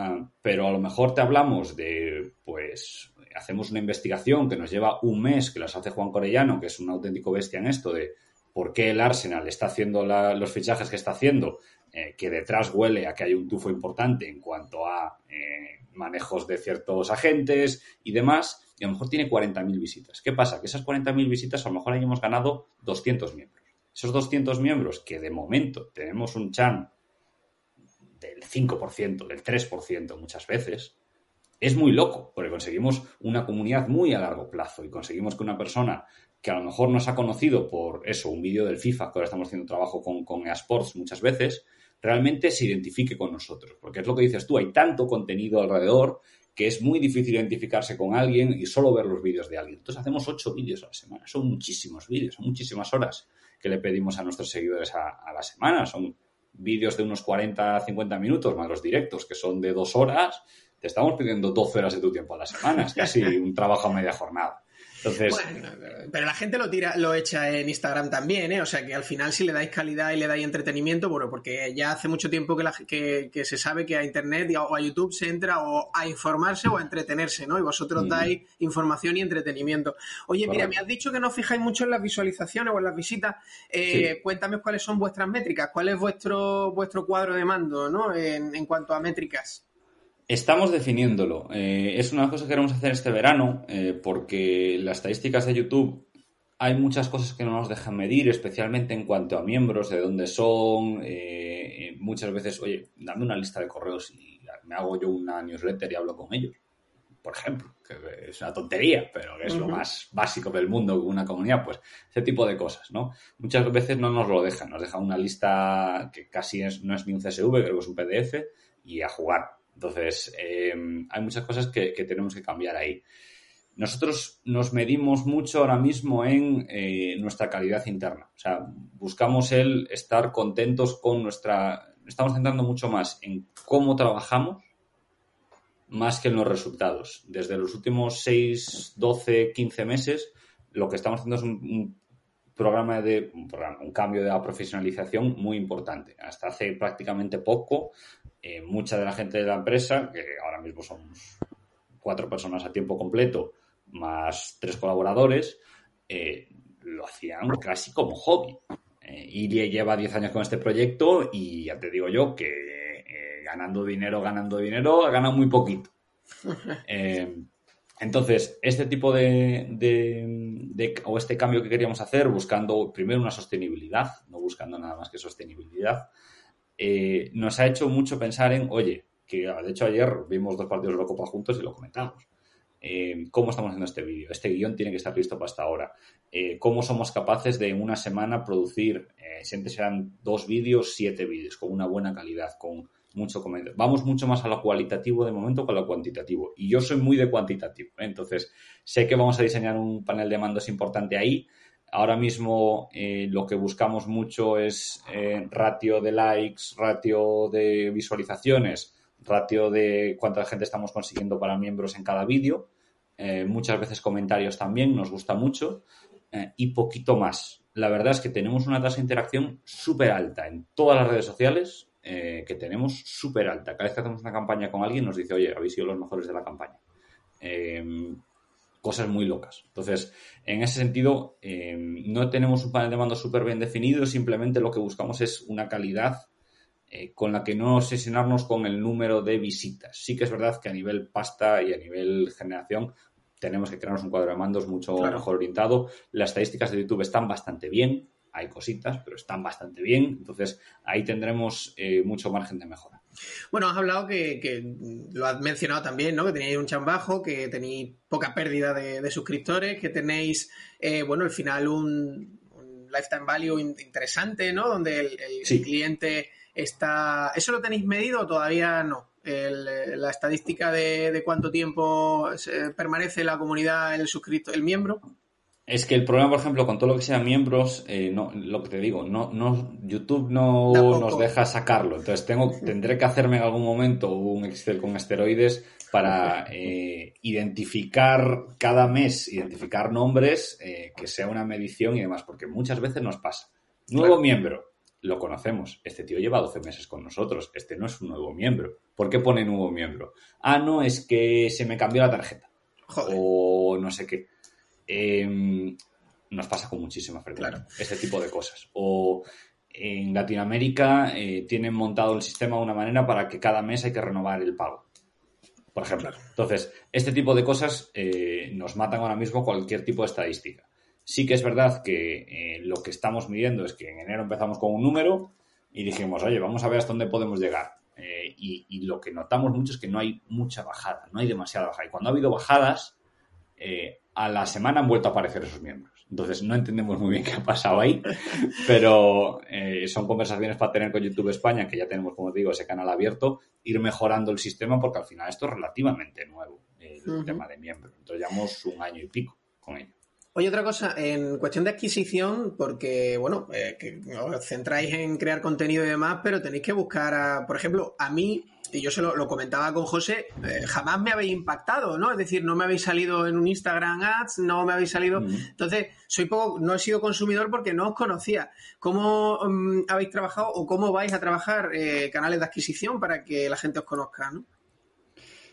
Ah, pero a lo mejor te hablamos de, pues, hacemos una investigación que nos lleva un mes, que las hace Juan Corellano, que es un auténtico bestia en esto, de por qué el Arsenal está haciendo los fichajes que está haciendo, eh, que detrás huele a que hay un tufo importante en cuanto a eh, manejos de ciertos agentes y demás, y a lo mejor tiene 40.000 visitas. ¿Qué pasa? Que esas 40.000 visitas a lo mejor ahí hemos ganado 200 miembros. Esos 200 miembros, que de momento tenemos un chan del 5%, del 3% muchas veces, es muy loco, porque conseguimos una comunidad muy a largo plazo y conseguimos que una persona que a lo mejor nos ha conocido por eso, un vídeo del FIFA, que ahora estamos haciendo trabajo con, con eSports muchas veces, realmente se identifique con nosotros. Porque es lo que dices tú, hay tanto contenido alrededor que es muy difícil identificarse con alguien y solo ver los vídeos de alguien. Entonces hacemos ocho vídeos a la semana. Son muchísimos vídeos, son muchísimas horas que le pedimos a nuestros seguidores a, a la semana. Son vídeos de unos 40, 50 minutos, más los directos, que son de dos horas te estamos pidiendo 12 horas de tu tiempo a la semana, es casi un trabajo a media jornada. Entonces, pero la gente lo tira, lo echa en Instagram también, ¿eh? O sea que al final si le dais calidad y le dais entretenimiento, bueno, porque ya hace mucho tiempo que, la, que, se sabe que a internet o a YouTube se entra o a informarse o a entretenerse, ¿no? Y vosotros dais información y entretenimiento. Oye, mira, me has dicho que no fijáis mucho en las visualizaciones o en las visitas. Eh, cuéntame cuáles son vuestras métricas, cuál es vuestro vuestro cuadro de mando, ¿no? En, en cuanto a métricas. Estamos definiéndolo. Eh, es una cosa que queremos hacer este verano eh, porque las estadísticas de YouTube hay muchas cosas que no nos dejan medir, especialmente en cuanto a miembros, de dónde son. Eh, muchas veces, oye, dame una lista de correos y me hago yo una newsletter y hablo con ellos. Por ejemplo, que es una tontería, pero es lo más básico del mundo, una comunidad, pues ese tipo de cosas, ¿no? Muchas veces no nos lo dejan, nos dejan una lista que casi es, no es ni un CSV, creo que es un PDF, y a jugar entonces, em, hay muchas cosas que, tenemos que cambiar ahí. nosotros nos medimos mucho ahora mismo en eh, nuestra calidad interna. O sea, buscamos el estar contentos con nuestra... Estamos centrando mucho más en cómo trabajamos más que en los resultados. Desde los últimos 6, 12, 15 meses, lo que estamos haciendo es un, programa de un, un, cambio de la profesionalización muy importante. Hasta hace prácticamente poco, eh, mucha de la gente de la empresa, que ahora mismo somos cuatro personas a tiempo completo, más tres colaboradores, eh, lo hacían casi como hobby. Eh, lleva 10 años con este proyecto y ya te digo yo que eh, ganando dinero, ganando dinero, ha ganado muy poquito. entonces, este tipo de, de, o este cambio que queríamos hacer, buscando primero una sostenibilidad, no buscando nada más que sostenibilidad, nos ha hecho mucho pensar en, oye, que de hecho ayer vimos dos partidos de la Copa juntos y lo comentamos. Eh, cómo estamos haciendo este vídeo. Este guion tiene que estar listo para esta hora. Eh, cómo somos capaces de en una semana producir, eh, siempre serán dos vídeos, siete vídeos, con una buena calidad, con mucho comentario. Vamos mucho más a lo cualitativo de momento que a lo cuantitativo. Y yo soy muy de cuantitativo. Entonces, sé que vamos a diseñar un panel de mandos importante ahí. Ahora mismo lo que buscamos mucho es ratio de likes, ratio de visualizaciones ratio de cuánta gente estamos consiguiendo para miembros en cada vídeo, eh, muchas veces comentarios también, nos gusta mucho, eh, y poquito más. La verdad es que tenemos una tasa de interacción súper alta en todas las redes sociales, eh, que tenemos súper alta. Cada vez que hacemos una campaña con alguien nos dice, oye, habéis sido los mejores de la campaña. Cosas muy locas. Entonces, en ese sentido, no tenemos un panel de mando súper bien definido, simplemente lo que buscamos es una calidad eh, con la que no obsesionarnos con el número de visitas. Sí que es verdad que a nivel pasta y a nivel generación tenemos que crearnos un cuadro de mandos mucho mejor orientado. Las estadísticas de YouTube están bastante bien, hay cositas, pero están bastante bien. Entonces ahí tendremos eh, mucho margen de mejora. Bueno, has hablado que, lo has mencionado también, ¿no? Que tenéis un chan bajo, que tenéis poca pérdida de, suscriptores, que tenéis, eh, bueno, al final un, lifetime value interesante, ¿no? Donde el, cliente está... ¿Eso lo tenéis medido o todavía no? la estadística de, cuánto tiempo permanece la comunidad, el suscrito, el miembro. Es que el problema, por ejemplo, con todo lo que sean miembros, eh, no, lo que te digo, no, no, YouTube no nos deja sacarlo. Entonces tengo, tendré que hacerme en algún momento un Excel con esteroides para eh, identificar cada mes, identificar nombres, eh, que sea una medición y demás, porque muchas veces nos pasa. Nuevo miembro, lo conocemos. Este tío lleva 12 meses con nosotros. Este no es un nuevo miembro. ¿Por qué pone nuevo miembro? Ah, no, es que se me cambió la tarjeta. O no sé qué. Em, nos pasa con muchísima frecuencia. Este tipo de cosas. O en Latinoamérica eh, tienen montado el sistema de una manera para que cada mes hay que renovar el pago. Por ejemplo. Entonces, este tipo de cosas eh, nos matan ahora mismo cualquier tipo de estadística. Sí que es verdad que eh, lo que estamos midiendo es que en enero empezamos con un número y dijimos, oye, vamos a ver hasta dónde podemos llegar. Eh, y, lo que notamos mucho es que no hay mucha bajada, no hay demasiada bajada. Y cuando ha habido bajadas, eh, a la semana han vuelto a aparecer esos miembros. Entonces no entendemos muy bien qué ha pasado ahí, pero son conversaciones para tener con YouTube España, que ya tenemos, como digo, ese canal abierto, ir mejorando el sistema porque al final esto es relativamente nuevo, el tema de miembros. Entonces llevamos un año y pico con ello. Oye, otra cosa, en cuestión de adquisición, porque, bueno, eh, que os centráis en crear contenido y demás, pero tenéis que buscar, a, por ejemplo, a mí, y yo se lo, comentaba con José, eh, jamás me habéis impactado, ¿no? Es decir, no me habéis salido en un Instagram Ads, no me habéis salido. Entonces, soy poco, no he sido consumidor porque no os conocía. ¿Cómo mm, habéis trabajado o cómo vais a trabajar eh, canales de adquisición para que la gente os conozca, ¿no?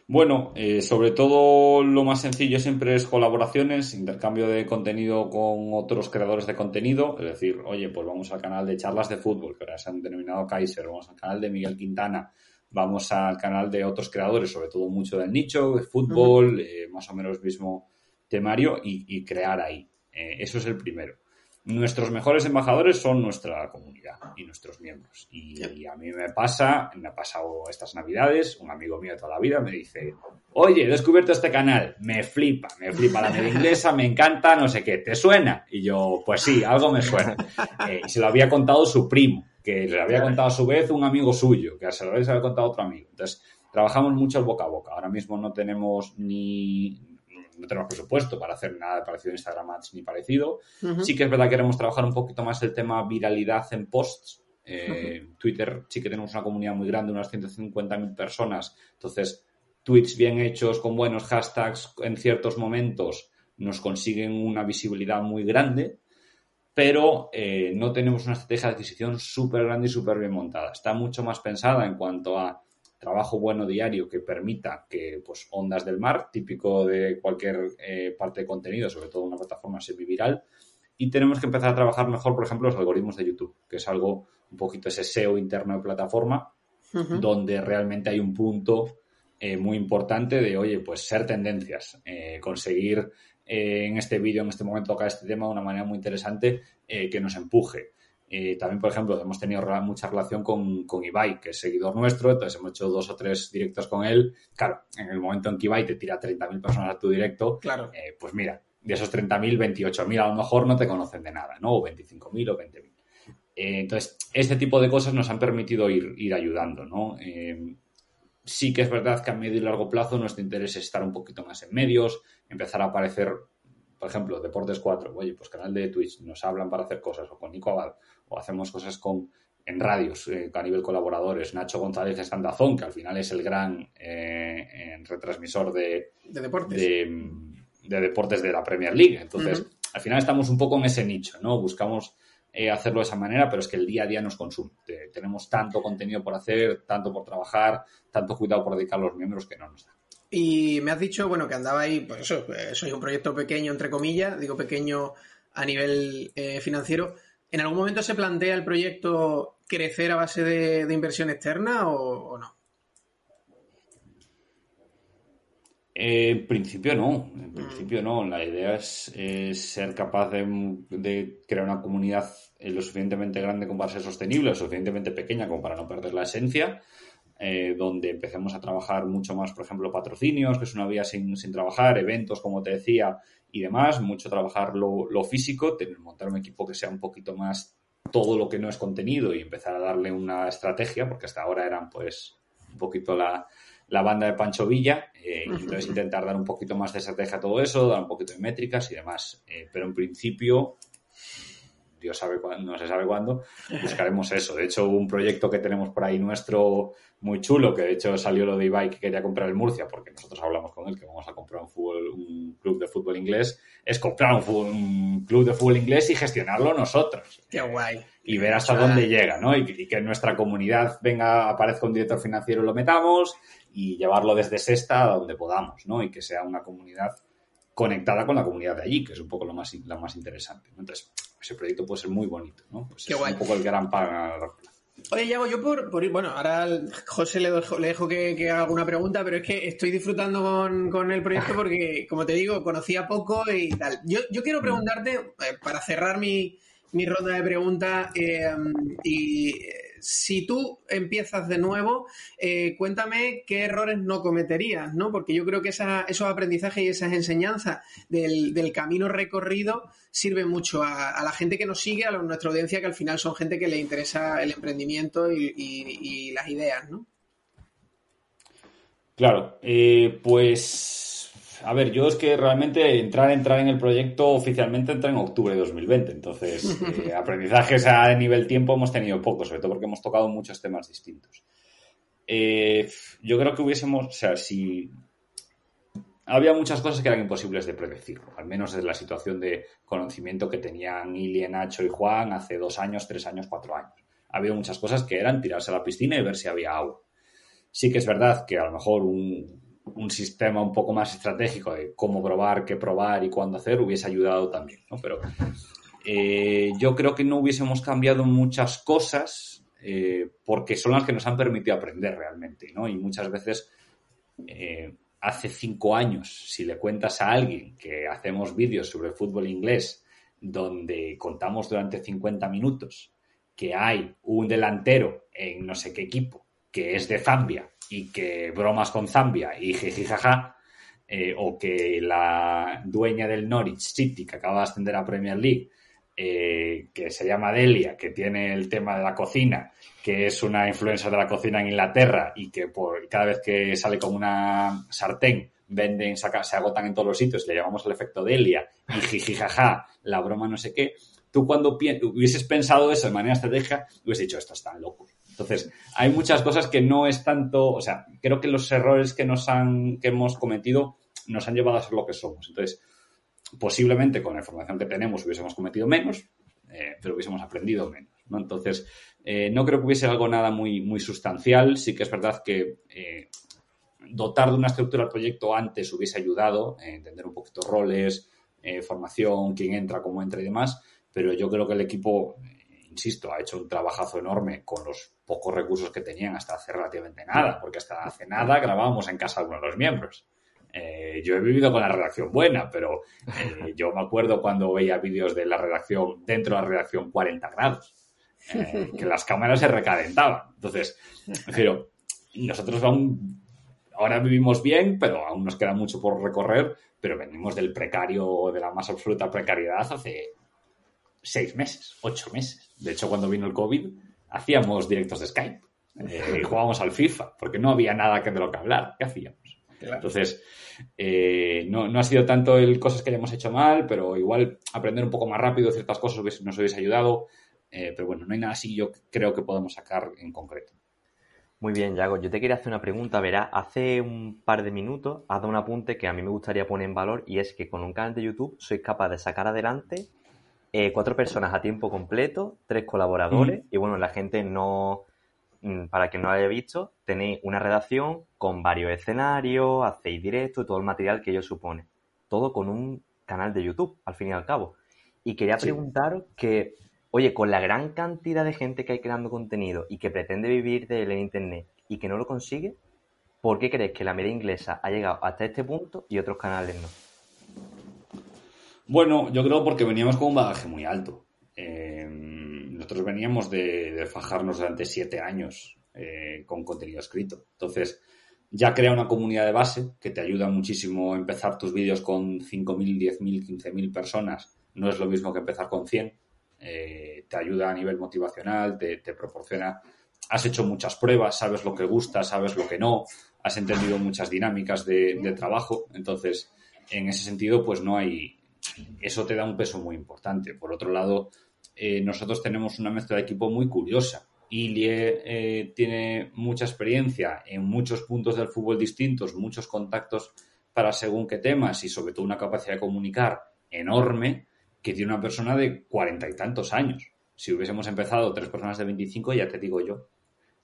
Bueno, eh, sobre todo lo más sencillo siempre es colaboraciones, intercambio de contenido con otros creadores de contenido, es decir, oye, pues vamos al canal de charlas de fútbol, que ahora se han denominado Kaiser, vamos al canal de Miguel Quintana, vamos al canal de otros creadores, sobre todo mucho del nicho, de fútbol, eh, más o menos mismo temario, y, crear ahí. Eh, eso es el primero nuestros mejores embajadores son nuestra comunidad y nuestros miembros. Y, a mí me pasa, me ha pasado estas navidades, un amigo mío de toda la vida me dice, oye, he descubierto este canal, me flipa, me flipa la media inglesa, me encanta, no sé qué, ¿te suena? Y yo, pues sí, algo me suena. Eh, y se lo había contado su primo, que le había contado a su vez un amigo suyo, que se lo había contado otro amigo. Entonces, trabajamos mucho el boca a boca. Ahora mismo no tenemos ni no tenemos presupuesto para hacer nada parecido a Instagram Ads ni parecido. Sí que es verdad que queremos trabajar un poquito más el tema viralidad en posts. Eh, Twitter sí que tenemos una comunidad muy grande, unas 150.000 personas. Entonces, tweets bien hechos con buenos hashtags en ciertos momentos nos consiguen una visibilidad muy grande, pero eh, no tenemos una estrategia de adquisición súper grande y súper bien montada. Está mucho más pensada en cuanto a trabajo bueno diario que permita que pues, ondas del mar, típico de cualquier eh, parte de contenido, sobre todo una plataforma semi-viral, y tenemos que empezar a trabajar mejor, por ejemplo, los algoritmos de YouTube, que es algo un poquito ese SEO interno de plataforma, donde realmente hay un punto eh, muy importante de, oye, pues ser tendencias, eh, conseguir en este vídeo, en este momento, tocar este tema de una manera muy interesante que nos empuje. Eh, también, por ejemplo, hemos tenido mucha relación con, con, Ibai, que es seguidor nuestro, entonces hemos hecho dos o tres directos con él. Claro, en el momento en que Ibai te tira 30.000 personas a tu directo, claro. Eh, pues mira, de esos 30.000, 28.000 a lo mejor no te conocen de nada, ¿no? O 25.000 o 20.000. Eh, entonces, este tipo de cosas nos han permitido ir, ir ayudando, ¿no? Sí que es verdad que a medio y largo plazo nuestro interés es estar un poquito más en medios, empezar a aparecer por ejemplo, Deportes 4, oye, pues canal de Twitch, nos hablan para hacer cosas, o con Nico Abad, o hacemos cosas con en radios eh, a nivel colaboradores, Nacho González de Sandazón, que al final es el gran eh, retransmisor de, de deportes. De, deportes de la Premier League. Entonces, al final estamos un poco en ese nicho, ¿no? Buscamos eh, hacerlo de esa manera, pero es que el día a día nos consume. tenemos tanto contenido por hacer, tanto por trabajar, tanto cuidado por dedicar a los miembros que no nos da. Y me has dicho, bueno, que andaba ahí, pues eso, soy un proyecto pequeño, entre comillas, digo pequeño a nivel financiero. ¿En algún momento se plantea el proyecto crecer a base de, inversión externa o, no? En principio no, en principio no. La idea es, ser capaz de, crear una comunidad lo suficientemente grande como para ser sostenible, lo suficientemente pequeña como para no perder la esencia, eh, donde empecemos a trabajar mucho más, por ejemplo, patrocinios, que es una vía sin, sin trabajar, eventos, como te decía, y demás, mucho trabajar lo, físico, tener, montar un equipo que sea un poquito más todo lo que no es contenido y empezar a darle una estrategia, porque hasta ahora eran pues un poquito la, banda de Pancho Villa, eh, entonces intentar dar un poquito más de estrategia a todo eso, dar un poquito de métricas y demás. Eh, pero en principio, Dios sabe cuándo, no se sabe cuándo, buscaremos eso. De hecho, un proyecto que tenemos por ahí nuestro muy chulo, que de hecho salió lo de Ibai que quería comprar el Murcia, porque nosotros hablamos con él que vamos a comprar un, fútbol, un club de fútbol inglés, es comprar un, club de fútbol inglés y gestionarlo nosotros. Qué guay. Y ver hasta dónde llega, ¿no? Y, que en nuestra comunidad venga, aparezca un director financiero y lo metamos y llevarlo desde Sexta a donde podamos, ¿no? Y que sea una comunidad conectada con la comunidad de allí, que es un poco lo más, lo más interesante. Entonces, ese proyecto puede ser muy bonito, ¿no? Pues Qué es guay. un poco el gran pan Oye, Yago, yo por, ir, bueno, ahora José le dejo, le dejo que, haga alguna pregunta, pero es que estoy disfrutando con, el proyecto porque, como te digo, conocía poco y tal. Yo, yo quiero preguntarte, eh, para cerrar mi, mi ronda de preguntas, eh, y si tú empiezas de nuevo, eh, cuéntame qué errores no cometerías, ¿no? Porque yo creo que esos aprendizajes y esas enseñanzas del, camino recorrido sirven mucho a, la gente que nos sigue, a nuestra audiencia, que al final son gente que le interesa el emprendimiento y, las ideas, ¿no? Claro, eh, pues a ver, yo es que realmente entrar, entrar en el proyecto oficialmente entra en octubre de 2020. Entonces, eh, aprendizajes a nivel tiempo hemos tenido poco, sobre todo porque hemos tocado muchos temas distintos. Eh, yo creo que hubiésemos, o sea, si había muchas cosas que eran imposibles de predecir, al menos desde la situación de conocimiento que tenían Ili, Nacho y Juan hace dos años, tres años, cuatro años. Ha habido muchas cosas que eran tirarse a la piscina y ver si había agua. Sí que es verdad que a lo mejor un, un sistema un poco más estratégico de cómo probar, qué probar y cuándo hacer hubiese ayudado también, ¿no? Pero eh, yo creo que no hubiésemos cambiado muchas cosas eh, porque son las que nos han permitido aprender realmente, ¿no? Y muchas veces eh, hace cinco años, si le cuentas a alguien que hacemos vídeos sobre fútbol inglés donde contamos durante 50 minutos que hay un delantero en no sé qué equipo que es de Zambia y que bromas con Zambia y jijijaja, eh, o que la dueña del Norwich City, que acaba de ascender a Premier League, eh, que se llama Delia, que tiene el tema de la cocina, que es una influencer de la cocina en Inglaterra y que por cada vez que sale con una sartén venden, se agotan en todos los sitios, le llamamos el efecto Delia y jijijaja, la broma no sé qué. Tú cuando hubieses pensado eso de manera estratégica, hubieses dicho, esto está loco. Entonces, hay muchas cosas que no es tanto, o sea, creo que los errores que nos han, que hemos cometido nos han llevado a ser lo que somos. Entonces, posiblemente con la información que tenemos hubiésemos cometido menos, eh, pero hubiésemos aprendido menos. ¿no? Entonces, eh, no creo que hubiese algo nada muy, muy sustancial. Sí que es verdad que eh, dotar de una estructura al proyecto antes hubiese ayudado a entender un poquito roles, formación, quién entra, cómo entra y demás, pero yo creo que el equipo, insisto, ha hecho un trabajazo enorme con los pocos recursos que tenían hasta hace relativamente nada, porque hasta hace nada grabábamos en casa de uno de los miembros. Eh, yo he vivido con la redacción buena, pero eh, yo me acuerdo cuando veía vídeos de la redacción, dentro de la redacción 40 grados, eh, que las cámaras se recalentaban. Entonces, pero nosotros aún, ahora vivimos bien, pero aún nos queda mucho por recorrer, pero venimos del precario, de la más absoluta precariedad hace seis meses, ocho meses. De hecho, cuando vino el COVID, hacíamos directos de Skype y jugábamos al FIFA, porque no había nada que de lo que hablar. ¿Qué hacíamos? Entonces, eh, no, ha sido tanto el cosas que hayamos hecho mal, pero igual aprender un poco más rápido ciertas cosas nos hubiese ayudado. Eh, pero bueno, no hay nada así yo creo que podamos sacar en concreto. Muy bien, Yago. Yo te quería hacer una pregunta. Verá, hace un par de minutos has dado un apunte que a mí me gustaría poner en valor y es que con un canal de YouTube sois capaz de sacar adelante eh, cuatro personas a tiempo completo, tres colaboradores y bueno, la gente no, Mm, para quien no lo haya visto, tenéis una redacción con varios escenarios, hacéis directo y todo el material que ello supone. Todo con un canal de YouTube, al fin y al cabo. Y quería preguntaros que, oye, con la gran cantidad de gente que hay creando contenido y que pretende vivir de él en Internet y que no lo consigue, ¿por qué crees que la media inglesa ha llegado hasta este punto y otros canales no? Bueno, yo creo porque veníamos con un bagaje muy alto. Eh, nosotros veníamos de, fajarnos durante siete años eh, con contenido escrito. Entonces, ya crea una comunidad de base que te ayuda muchísimo a empezar tus vídeos con 5.000, 10.000, 15.000 personas. No es lo mismo que empezar con 100. Eh, te ayuda a nivel motivacional, te, proporciona... Has hecho muchas pruebas, sabes lo que gusta, sabes lo que no, has entendido muchas dinámicas de trabajo. Entonces, en ese sentido, pues no hay... Eso te da un peso muy importante. Por otro lado, eh, nosotros tenemos una mezcla de equipo muy curiosa. Ilie eh, tiene mucha experiencia en muchos puntos del fútbol distintos, muchos contactos para según qué temas y sobre todo una capacidad de comunicar enorme que tiene una persona de cuarenta y tantos años. Si hubiésemos empezado tres personas de 25, ya te digo yo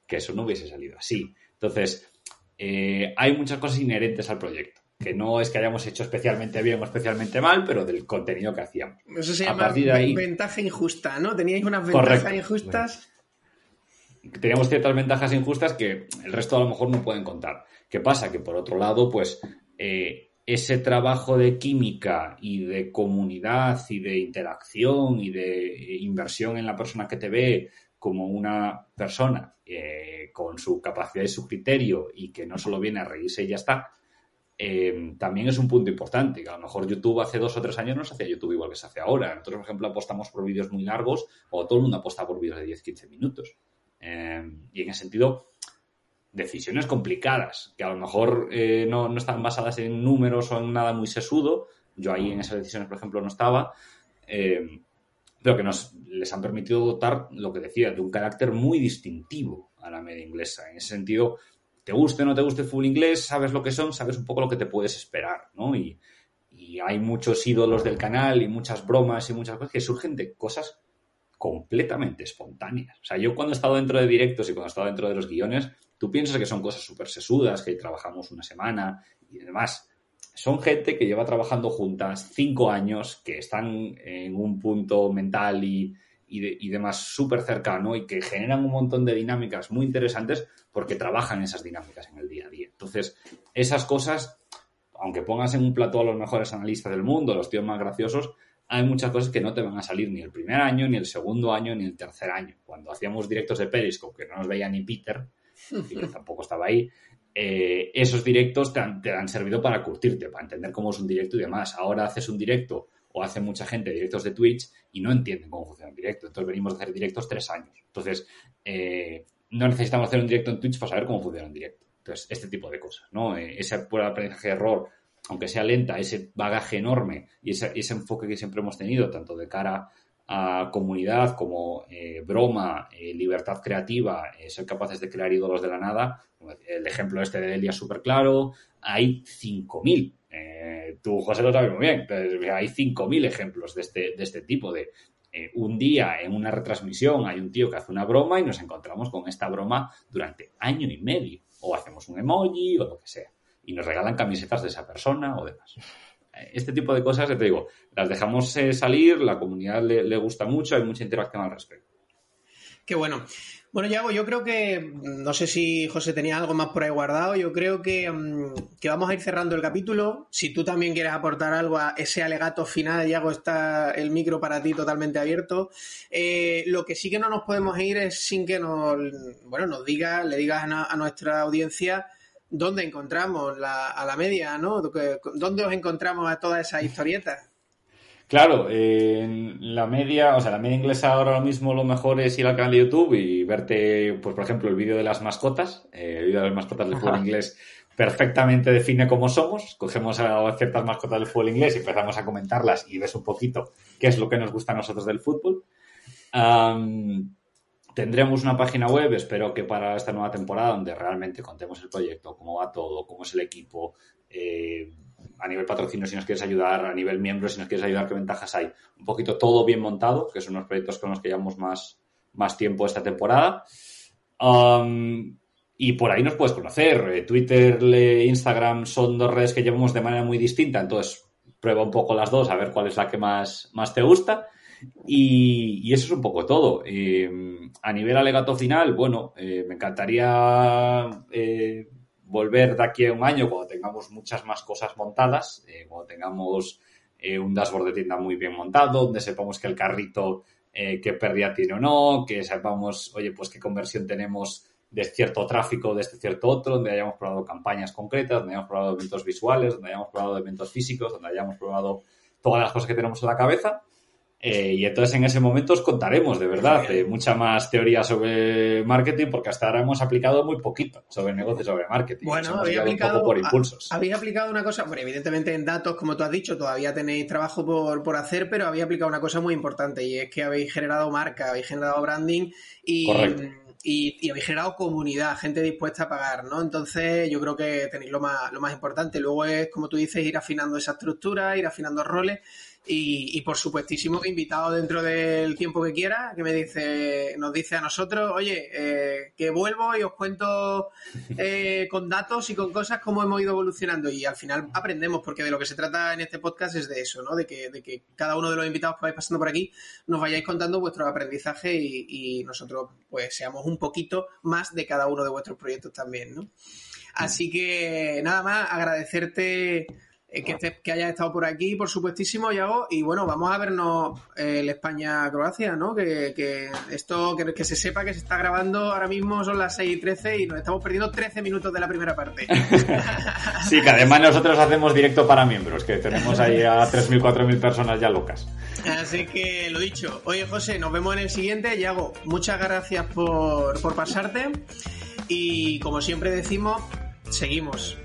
que eso no hubiese salido así. Entonces, eh, hay muchas cosas inherentes al proyecto que no es que hayamos hecho especialmente bien o especialmente mal, pero del contenido que hacíamos. Eso se llama ventaja injusta, ¿no? Teníais unas ventajas injustas. Teníamos ciertas ventajas injustas que el resto a lo mejor no pueden contar. ¿Qué pasa? Que por otro lado, pues eh, ese trabajo de química y de comunidad y de interacción y de inversión en la persona que te ve como una persona eh, con su capacidad y su criterio y que no solo viene a reírse y ya está, eh, también es un punto importante. Que a lo mejor YouTube hace dos o tres años no se hacía YouTube igual que se hace ahora. Nosotros, por ejemplo, apostamos por vídeos muy largos o todo el mundo aposta por vídeos de 10-15 minutos. Eh, y en ese sentido, decisiones complicadas, que a lo mejor eh, no, están basadas en números o en nada muy sesudo. Yo ahí en esas decisiones, por ejemplo, no estaba. pero que nos les han permitido dotar, lo que decía, de un carácter muy distintivo a la media inglesa. En ese sentido, te guste o no te guste el fútbol inglés, sabes lo que son, sabes un poco lo que te puedes esperar, ¿no? Y, hay muchos ídolos del canal y muchas bromas y muchas cosas que surgen de cosas completamente espontáneas. O sea, yo cuando he estado dentro de directos y cuando he estado dentro de los guiones, tú piensas que son cosas súper sesudas, que trabajamos una semana y demás. Son gente que lleva trabajando juntas cinco años, que están en un punto mental y, y, demás súper cercano y que generan un montón de dinámicas muy interesantes porque trabajan esas dinámicas en el día a día. Entonces, esas cosas, aunque pongas en un plató a los mejores analistas del mundo, los tíos más graciosos, hay muchas cosas que no te van a salir ni el primer año, ni el segundo año, ni el tercer año. Cuando hacíamos directos de Periscope, que no nos veía ni Peter, y que tampoco estaba ahí, eh, esos directos te han, te han, servido para curtirte, para entender cómo es un directo y demás. Ahora haces un directo o hace mucha gente directos de Twitch y no entienden cómo funciona un directo. Entonces venimos a hacer directos tres años. Entonces, eh, no necesitamos hacer un directo en Twitch para saber cómo funciona un directo. Entonces, este tipo de cosas, ¿no? Eh, ese aprendizaje de error, aunque sea lenta, ese bagaje enorme y ese, ese enfoque que siempre hemos tenido, tanto de cara a comunidad como eh, broma, eh, libertad creativa, ser capaces de crear ídolos de la nada. El ejemplo este de Elia es súper claro. Hay 5.000. Eh, tú, José, lo sabes muy bien. hay 5.000 ejemplos de este, de este tipo de, un día en una retransmisión hay un tío que hace una broma y nos encontramos con esta broma durante año y medio. O hacemos un emoji o lo que sea. Y nos regalan camisetas de esa persona o demás. Este tipo de cosas, te digo, las dejamos eh, salir, la comunidad le, gusta mucho, hay mucha interacción al respecto. Qué bueno. Bueno, Yago, yo creo que, no sé si José tenía algo más por ahí guardado, yo creo que, mm, vamos a ir cerrando el capítulo. Si tú también quieres aportar algo a ese alegato final, Yago, está el micro para ti totalmente abierto. Eh, lo que sí que no nos podemos ir es sin que nos, bueno, nos digas, le digas a nuestra audiencia dónde encontramos a la media, ¿no? ¿Dónde os encontramos a todas esas historietas? Claro, en la media, o sea, la media inglesa ahora mismo lo mejor es ir al canal de YouTube y verte, pues por ejemplo, el vídeo de las mascotas. Eh, el vídeo de las mascotas del fútbol inglés perfectamente define cómo somos. Cogemos a ciertas mascotas del fútbol inglés y empezamos a comentarlas y ves un poquito qué es lo que nos gusta a nosotros del fútbol. Tendremos una página web, espero que para esta nueva temporada, donde realmente contemos el proyecto, cómo va todo, cómo es el equipo, eh, a nivel patrocinio si nos quieres ayudar, a nivel miembro si nos quieres ayudar, qué ventajas hay. Un poquito todo bien montado, que son los proyectos con los que llevamos más, más tiempo esta temporada. Um, y por ahí nos puedes conocer. Eh, Twitter, Instagram son dos redes que llevamos de manera muy distinta, entonces prueba un poco las dos a ver cuál es la que más, más te gusta. Y, eso es un poco todo. Eh, a nivel alegato final, bueno, eh, me encantaría volver de aquí a un año cuando tengamos muchas más cosas montadas, cuando tengamos un dashboard de tienda muy bien montado, donde sepamos que el carrito qué pérdida tiene o no, que sepamos, oye, pues qué conversión tenemos de cierto tráfico de este cierto otro, donde hayamos probado campañas concretas, donde hayamos probado eventos visuales, donde hayamos probado eventos físicos, donde hayamos probado todas las cosas que tenemos en la cabeza eh, y entonces en ese momento os contaremos de verdad mucha más teoría sobre marketing, porque hasta ahora hemos aplicado muy poquito sobre negocios, sobre marketing. Bueno, había aplicado, por impulsos. Habéis aplicado una cosa, bueno, evidentemente en datos, como tú has dicho, todavía tenéis trabajo por, por hacer, pero había aplicado una cosa muy importante y es que habéis generado marca, habéis generado branding y. Y, habéis generado comunidad, gente dispuesta a pagar, ¿no? Entonces yo creo que tenéis lo más, lo más importante. Luego es, como tú dices, ir afinando esa estructura, ir afinando roles y, por supuestísimo, invitado dentro del tiempo que quiera, que me dice, nos dice a nosotros, oye, eh, que vuelvo y os cuento eh, con datos y con cosas cómo hemos ido evolucionando. Y al final aprendemos, porque de lo que se trata en este podcast es de eso, ¿no? De que, de que cada uno de los invitados que vais pasando por aquí nos vayáis contando vuestro aprendizaje y, y nosotros, pues, seamos un poquito más de cada uno de vuestros proyectos también, ¿no? Así que nada más, agradecerte eh, que, que, hayas estado por aquí, por supuestísimo, Yago. Y bueno, vamos a vernos eh, el España-Croacia, ¿no? Que, esto, que, se sepa que se está grabando ahora mismo, son las 6 y 13 y nos estamos perdiendo 13 minutos de la primera parte. sí, que además nosotros hacemos directo para miembros, que tenemos ahí a 3.000, 4.000 personas ya locas. Así que lo dicho. Oye, José, nos vemos en el siguiente. Yago, muchas gracias por, por pasarte. Y como siempre decimos, seguimos.